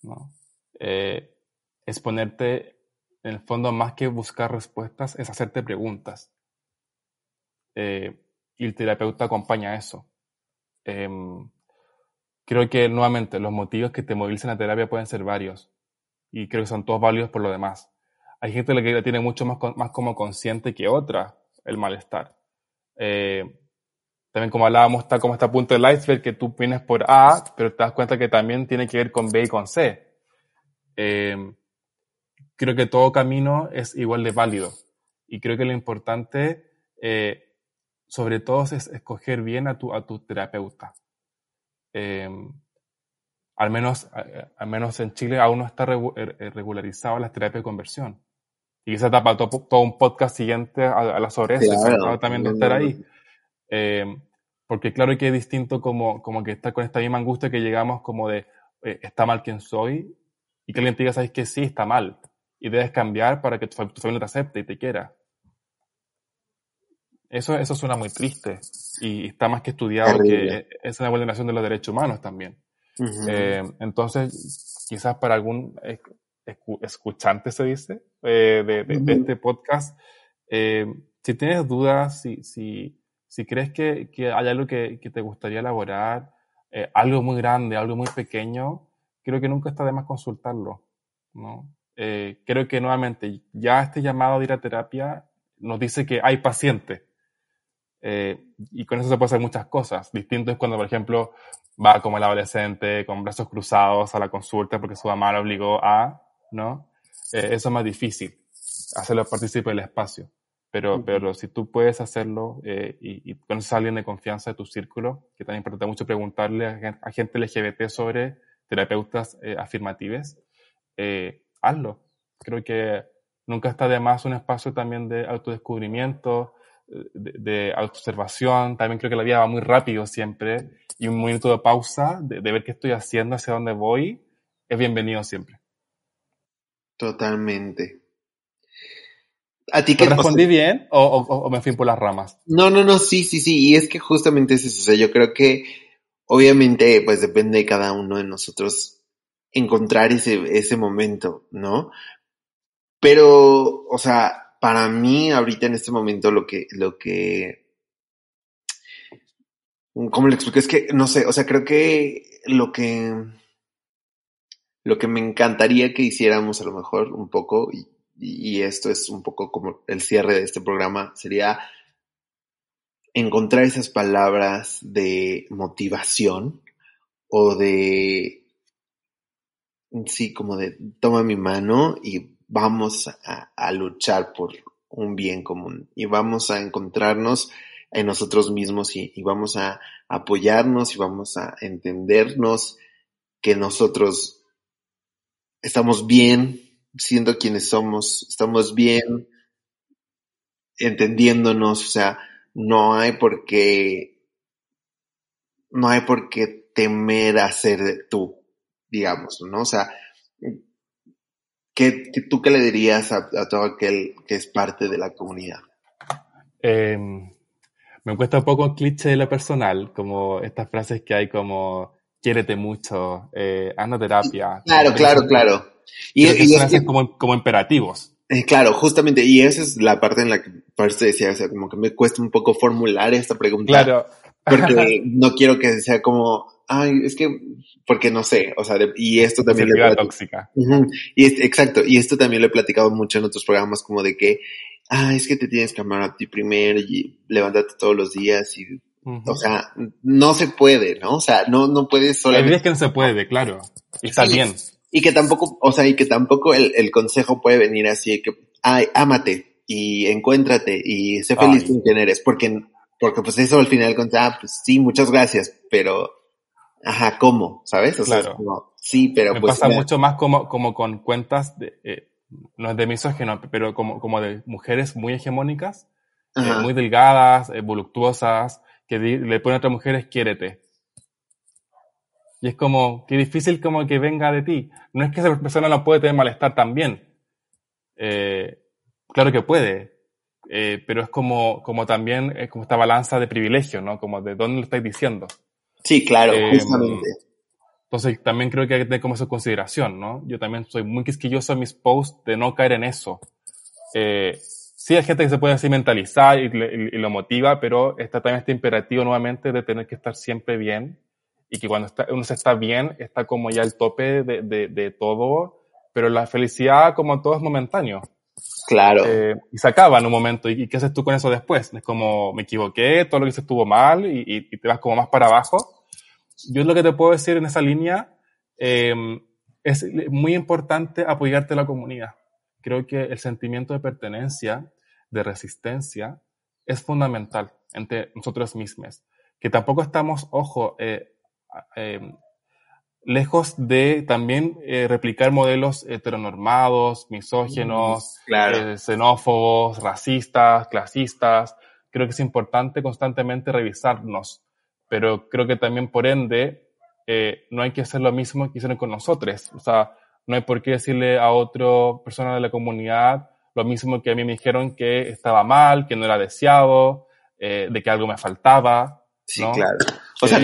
¿no? Eh, es ponerte, en el fondo, más que buscar respuestas, es hacerte preguntas. Eh, y el terapeuta acompaña eso. Em, creo que, nuevamente, los motivos que te movilizan a terapia pueden ser varios. Y creo que son todos válidos por lo demás. Hay gente que la tiene mucho más, más como consciente que otra el malestar. Eh, también como hablábamos, está como está punto del iceberg, que tú vienes por A, pero te das cuenta que también tiene que ver con B y con C. Eh, creo que todo camino es igual de válido. Y creo que lo importante, eh, sobre todo, es escoger bien a tu, a tu terapeuta. Eh, al, menos, al menos en Chile aún no está er, eh, regularizado las terapias de conversión. Y quizás tapa todo, todo, un podcast siguiente a, la sobre eso, también de estar ahí. porque claro que es distinto como, como que estar con esta misma angustia que llegamos como de, está mal quien soy, y que alguien te diga, sabes que sí, está mal y debes cambiar para que tu, familia te acepte y te quiera. Eso, eso suena muy triste y está más que estudiado que es una vulneración de los derechos humanos también. Eh, entonces, quizás para algún escuchante se dice eh, de, este podcast, eh, si tienes dudas, si, si, si crees que, que, hay algo que, que te gustaría elaborar, algo muy grande, algo muy pequeño, creo que nunca está de más consultarlo. ¿no? Creo que nuevamente ya este llamado de ir a terapia nos dice que hay pacientes. Eh, y con eso se puede hacer muchas cosas. Distinto es cuando, por ejemplo, va como el adolescente con brazos cruzados a la consulta porque su mamá lo obligó a, ¿no? Eh, eso es más difícil, hacerlo partícipe del espacio. Pero, pero si tú puedes hacerlo y, y conoces a alguien de confianza de tu círculo, que también importa mucho preguntarle a, a gente LGBT sobre terapeutas afirmativas, hazlo. Creo que nunca está de más un espacio también de autodescubrimiento, de, de autoobservación. También creo que la vida va muy rápido siempre y un minuto de pausa, de, ver qué estoy haciendo, hacia dónde voy, es bienvenido siempre. Totalmente. ¿A ti qué respondí bien o, o, me fui por las ramas? No, no, no, sí, sí, sí. Y es que justamente es eso. O sea, yo creo que obviamente pues depende de cada uno de nosotros encontrar ese, ese momento, ¿no? Pero, o sea, para mí ahorita en este momento lo que, lo que, ¿cómo le explico? Es que, no sé, o sea, creo que lo que, lo que me encantaría que hiciéramos a lo mejor un poco, y, y esto es un poco como el cierre de este programa, sería encontrar esas palabras de motivación o de sí, como de toma mi mano y vamos a, luchar por un bien común y vamos a encontrarnos en nosotros mismos y, vamos a apoyarnos y vamos a entendernos que nosotros estamos bien siendo quienes somos, estamos bien entendiéndonos, o sea, no hay por qué, no hay por qué temer a ser tú, digamos, ¿no? O sea, ¿qué, ¿tú qué le dirías a, todo aquel que es parte de la comunidad? Em, me cuesta un poco el cliché de lo personal, como estas frases que hay como quiérete mucho, eh, haz terapia. Claro, claro, claro. Y, y, es como, como imperativos. Eh, claro, justamente, y esa es la parte en la que parece decía, o sea, como que me cuesta un poco formular esta pregunta. Claro. Porque no quiero que sea como, ay, es que, porque no sé, o sea, y esto también... Le tóxica. y es, exacto, y esto también lo he platicado mucho en otros programas como de que, ah, es que te tienes que amar a ti primero y levantarte todos los días y, o sea, no se puede, ¿no? O sea, no, no puedes solamente... Hay que no se puede, claro. Y está bien. Y que tampoco, o sea, y que tampoco el, el consejo puede venir así que, ay, ámate y encuéntrate y sé feliz con quien eres, porque, porque pues eso al final, ah, pues sí, muchas gracias, pero, ajá, ¿cómo? ¿Sabes? O claro. sea, sí, pero Me pues. pasa mucho más como, como con cuentas de, eh, no es de misógeno, pero como, como de mujeres muy hegemónicas, eh, muy delgadas, eh, voluptuosas, que le ponen a otras mujeres, quiérete. Y es como, qué difícil como que venga de ti. No es que esa persona no puede tener malestar también. Eh, claro que puede, eh, pero es como, como también es como esta balanza de privilegio, ¿no? Como de dónde lo estáis diciendo. Sí, claro, eh, justamente. Entonces también creo que hay que tener como esa consideración, ¿no? Yo también soy muy quisquilloso en mis posts de no caer en eso. Eh, sí hay gente que se puede así mentalizar y, lo motiva, pero está también este imperativo nuevamente de tener que estar siempre bien y que cuando uno se está bien está como ya el tope de, de, de todo, pero la felicidad como todo es momentáneo. Claro. Eh, y se acaba en un momento. ¿Y, qué haces tú con eso después? Es como, me equivoqué, todo lo que hice estuvo mal y, te vas como más para abajo. Yo lo que te puedo decir en esa línea eh, es muy importante apoyarte a la comunidad. Creo que el sentimiento de pertenencia, de resistencia, es fundamental entre nosotros mismos. Que tampoco estamos, ojo, eh, eh lejos de también eh, replicar modelos heteronormados, misógenos, eh, xenófobos, racistas, clasistas. Creo que es importante constantemente revisarnos, pero creo que también por ende eh, no hay que hacer lo mismo que hicieron con nosotros. O sea, no hay por qué decirle a otra persona de la comunidad lo mismo que a mí me dijeron que estaba mal, que no era deseado, de que algo me faltaba. Sí, claro. O sea,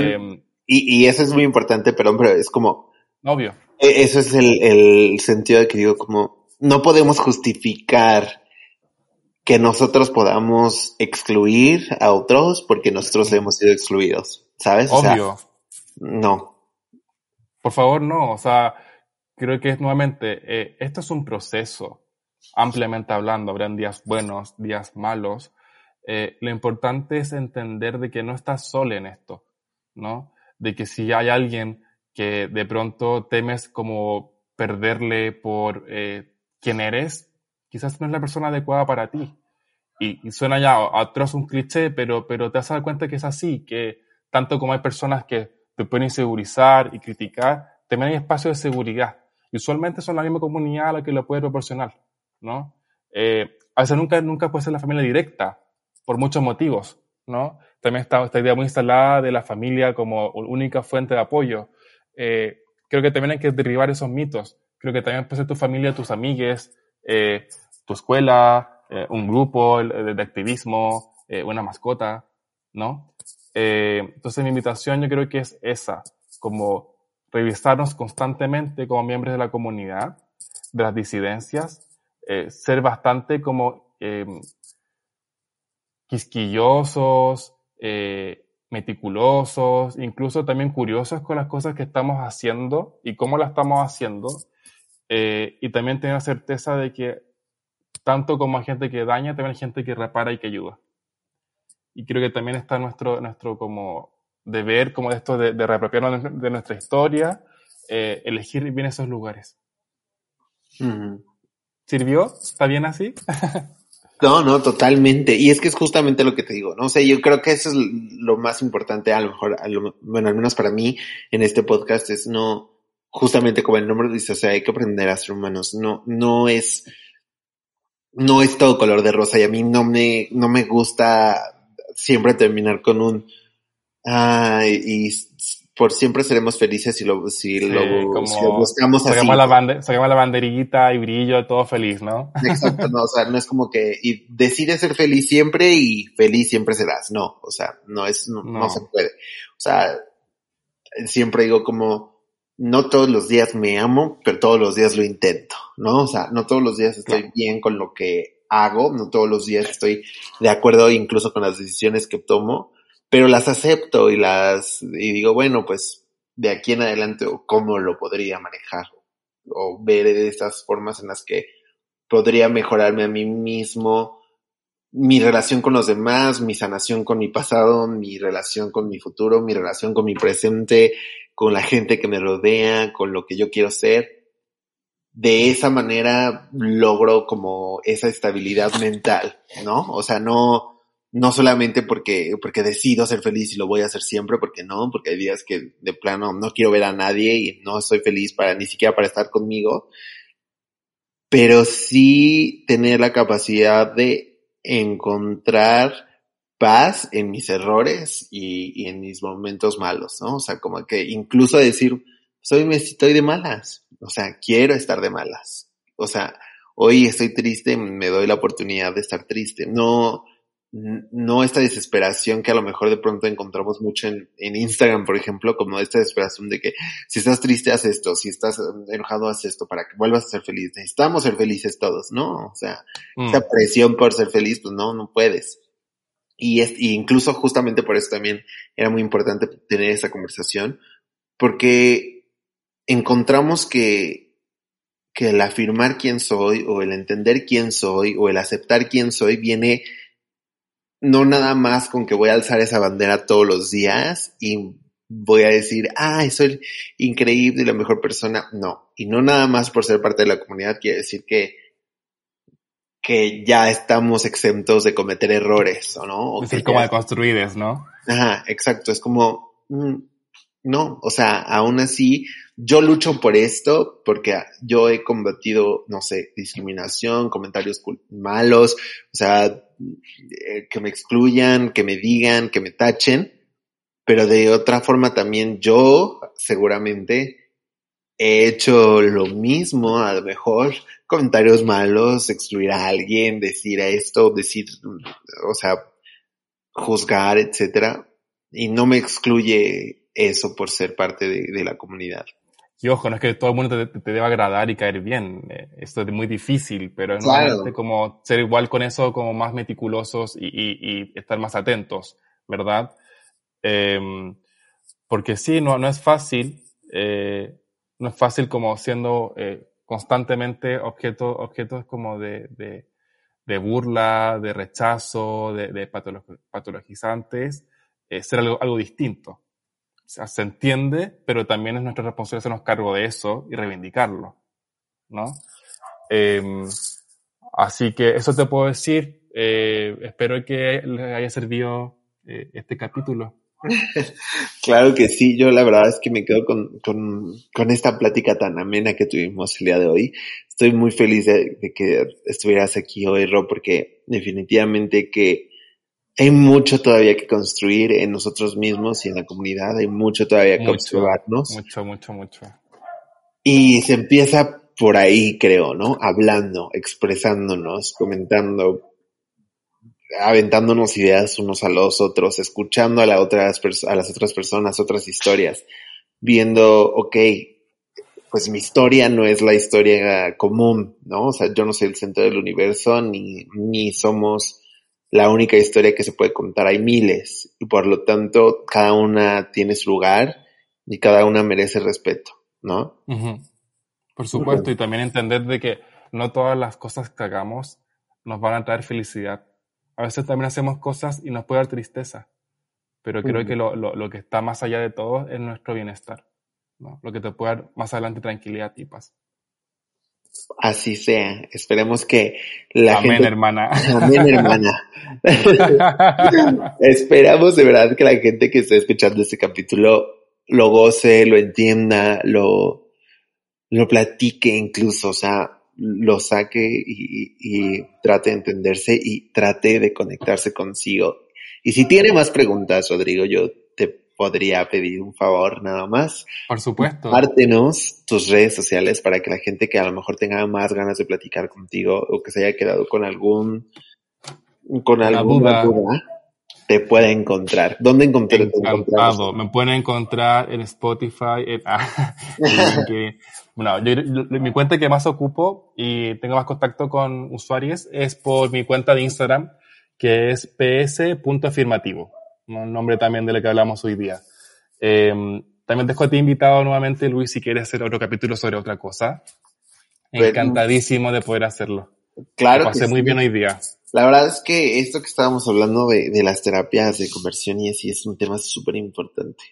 y, y eso es muy importante, pero hombre, es como... Obvio. E, eso es el, el sentido de que digo, como, no podemos justificar que nosotros podamos excluir a otros porque nosotros hemos sido excluidos, ¿sabes? Obvio. no. Por favor, no. O sea, creo que es nuevamente, eh, esto es un proceso, ampliamente hablando, habrán días buenos, días malos. Eh, lo importante es entender de que no estás solo en esto, ¿no? De que si hay alguien que de pronto temes como perderle por eh, quién eres, quizás no es la persona adecuada para ti. Y, suena ya atroz un cliché, pero, pero te has dado cuenta que es así, que tanto como hay personas que te pueden insegurizar y criticar, también hay espacios de seguridad. Y usualmente son la misma comunidad a la que lo puede proporcionar, ¿no? Eh, a veces nunca, nunca puede ser la familia directa, por muchos motivos, ¿no? También está esta idea muy instalada de la familia como única fuente de apoyo. Eh, creo que también hay que derribar esos mitos. Creo que también puede ser tu familia, tus amigues, eh, tu escuela, eh, un grupo de, activismo, una mascota, ¿no? entonces mi invitación yo creo que es esa, como revisarnos constantemente como miembros de la comunidad, de las disidencias, ser bastante como quisquillosos, eh, meticulosos, incluso también curiosos con las cosas que estamos haciendo y cómo las estamos haciendo. Eh, y también tener la certeza de que tanto como hay gente que daña, también hay gente que repara y que ayuda. Y creo que también está nuestro, nuestro como deber, como esto de, de reapropiarnos de, nuestra historia, eh, elegir bien esos lugares. ¿Sirvió? ¿Está bien así? No, no, totalmente. Y es que es justamente lo que te digo, ¿no? O sea, yo creo que eso es lo más importante, a lo mejor, bueno, al menos para mí en este podcast es no, justamente como el nombre dice, o sea, hay que aprender a ser humanos. No, no es, no es todo color de rosa y a mí no me, no me gusta siempre terminar con un, ay, y por siempre seremos felices si lo, si lo, buscamos así. La sacamos la banderita y brillo, todo feliz, ¿no? Exacto, no, o sea, no es como que y decides ser feliz siempre y feliz siempre serás, no, o sea, no es, no, se puede. O sea, siempre digo como, no todos los días me amo, pero todos los días lo intento, ¿no? O sea, no todos los días estoy bien con lo que hago, no todos los días estoy de acuerdo incluso con las decisiones que tomo, pero las acepto y las, y digo, bueno, pues de aquí en adelante o cómo lo podría manejar o ver de esas formas en las que podría mejorarme a mí mismo, mi relación con los demás, mi sanación con mi pasado, mi relación con mi futuro, mi relación con mi presente, con la gente que me rodea, con lo que yo quiero ser. De esa manera logro como esa estabilidad mental, ¿no? O sea, no, no solamente porque, porque decido ser feliz y lo voy a hacer siempre, porque no, porque hay días que de plano no quiero ver a nadie y no estoy feliz para, ni siquiera para estar conmigo, pero sí tener la capacidad de encontrar paz en mis errores y, en mis momentos malos, ¿no? O sea, como que incluso decir, soy, estoy de malas, o sea, quiero estar de malas, o sea, hoy estoy triste, me doy la oportunidad de estar triste, no, no esta desesperación que a lo mejor de pronto encontramos mucho en, Instagram, por ejemplo, como esta desesperación de que si estás triste, haz esto, si estás enojado, haz esto para que vuelvas a ser feliz. Necesitamos ser felices todos, ¿no? O sea, mm. esa presión por ser feliz, pues no, no puedes. Y, es, y incluso justamente por eso también era muy importante tener esa conversación, porque encontramos que, que el afirmar quién soy, o el entender quién soy, o el aceptar quién soy, viene no nada más con que voy a alzar esa bandera todos los días y voy a decir, ah, soy increíble y la mejor persona. No. Y no nada más por ser parte de la comunidad quiere decir que, que ya estamos exentos de cometer errores, ¿o no? es como de construides, ¿no? Ajá, exacto. Es como, mm, no, o sea, aún así, yo lucho por esto porque yo he combatido, no sé, discriminación, comentarios malos, o sea, eh, que me excluyan, que me digan, que me tachen, pero de otra forma también yo seguramente he hecho lo mismo, a lo mejor comentarios malos, excluir a alguien, decir esto, decir, o sea, juzgar, etcétera, y no me excluye eso por ser parte de, la comunidad. Y ojo, no es que todo el mundo te, te deba agradar y caer bien. Eh, esto es muy difícil, pero es como ser igual con eso, como más meticulosos y, y, estar más atentos, ¿verdad? Em, porque sí, no, no es fácil, eh, no es fácil como siendo eh, constantemente objeto, objetos como de, de, de, burla, de rechazo, de, de patologizantes, ser algo, algo distinto se entiende, pero también es nuestra responsabilidad hacernos cargo de eso y reivindicarlo, ¿no? Em, así que eso te puedo decir. Eh, espero que les haya servido eh, este capítulo. claro que sí, yo la verdad es que me quedo con, con, con, esta plática tan amena que tuvimos el día de hoy. Estoy muy feliz de, de que estuvieras aquí hoy, Ro, porque definitivamente que hay mucho todavía que construir en nosotros mismos y en la comunidad, hay mucho todavía que observarnos. Mucho, mucho, mucho. Y se empieza por ahí, creo, ¿no? Hablando, expresándonos, comentando, aventándonos ideas unos a los otros, escuchando a, la otras a las otras personas, otras historias, viendo, ok, pues mi historia no es la historia común, ¿no? O sea, yo no soy el centro del universo, ni, ni somos la única historia que se puede contar. Hay miles y por lo tanto cada una tiene su lugar y cada una merece respeto, ¿no? Por supuesto, y también entender de que no todas las cosas que hagamos nos van a traer felicidad. A veces también hacemos cosas y nos puede dar tristeza, pero creo que lo, lo, lo, que está más allá de todo es nuestro bienestar, ¿no? Lo que te puede dar más adelante tranquilidad y paz. Así sea. Esperemos que la Amén, hermana. Amén, hermana. Esperamos de verdad que la gente que esté escuchando este capítulo lo goce, lo entienda, lo, lo platique incluso, o sea, lo saque y, y, trate de entenderse y trate de conectarse consigo. Y si tiene más preguntas, Rodrigo, yo podría pedir un favor nada más. Por supuesto. Compártenos tus redes sociales para que la gente que a lo mejor tenga más ganas de platicar contigo o que se haya quedado con algún con alguna duda. te pueda encontrar. ¿Dónde encontrar? Encantado. Me pueden encontrar en Spotify. En, ah, bueno, mi cuenta que más ocupo y tengo más contacto con usuarios es por mi cuenta de Instagram, que es ps.afirmativo un nombre también de lo que hablamos hoy día. Em, también dejo a ti invitado nuevamente, Luis, si quieres hacer otro capítulo sobre otra cosa. Encantadísimo de poder hacerlo. Claro. Lo pasé muy bien hoy día. La verdad es que esto que estábamos hablando de, de las terapias de conversión y así es un tema súper importante.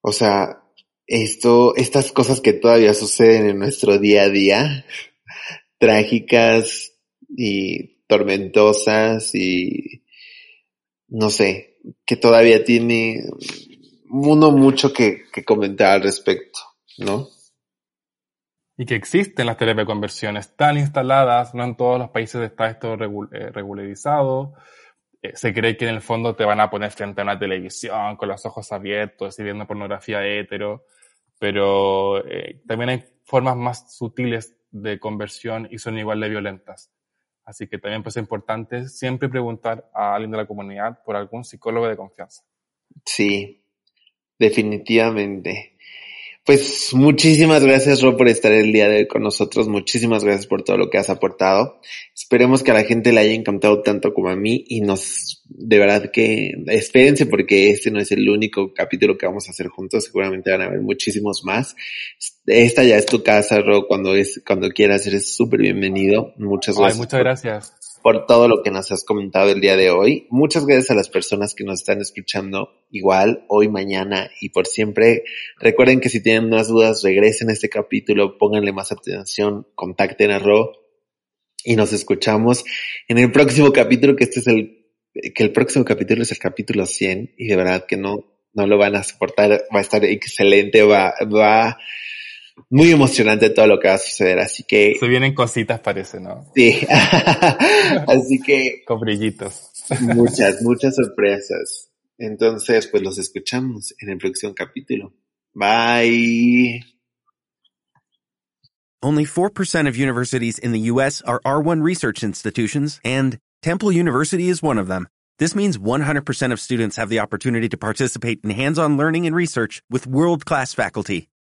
O sea, esto, estas cosas que todavía suceden en nuestro día a día, trágicas y tormentosas y no sé, que todavía tiene uno mucho que, comentar al respecto, ¿no? y que existen las terapias de conversión, están instaladas, no en todos los países está esto eh, regularizado. Eh, se cree que en el fondo te van a poner frente a una televisión con los ojos abiertos y viendo pornografía hetero, pero eh, también hay formas más sutiles de conversión y son igual de violentas. Así que también pues es importante siempre preguntar a alguien de la comunidad por algún psicólogo de confianza. Sí, definitivamente. Pues muchísimas gracias, Ro, por estar el día de hoy con nosotros. Muchísimas gracias por todo lo que has aportado. Esperemos que a la gente le haya encantado tanto como a mí y nos, de verdad que espérense porque este no es el único capítulo que vamos a hacer juntos. Seguramente van a haber muchísimos más. Esta ya es tu casa, Ro. Cuando es, cuando quieras, eres súper bienvenido. Muchas gracias. Ay, muchas gracias por todo lo que nos has comentado el día de hoy. Muchas gracias a las personas que nos están escuchando igual hoy, mañana y por siempre. Recuerden que si tienen más dudas, regresen a este capítulo, pónganle más atención, contacten a Ro y nos escuchamos en el próximo capítulo, que este es el, que el próximo capítulo es el capítulo 100 y de verdad que no, no lo van a soportar, va a estar excelente, va, va, muy emocionante todo lo que va a suceder, así que... Se vienen cositas, parece, ¿no? Sí, así que... Con brillitos. Muchas, muchas sorpresas. Entonces, pues los escuchamos en el próximo capítulo. Bye. Only 4% of universities in the U.S. are R1 research institutions, and Temple University is one of them. This means 100% of students have the opportunity to participate in hands-on learning and research with world-class faculty.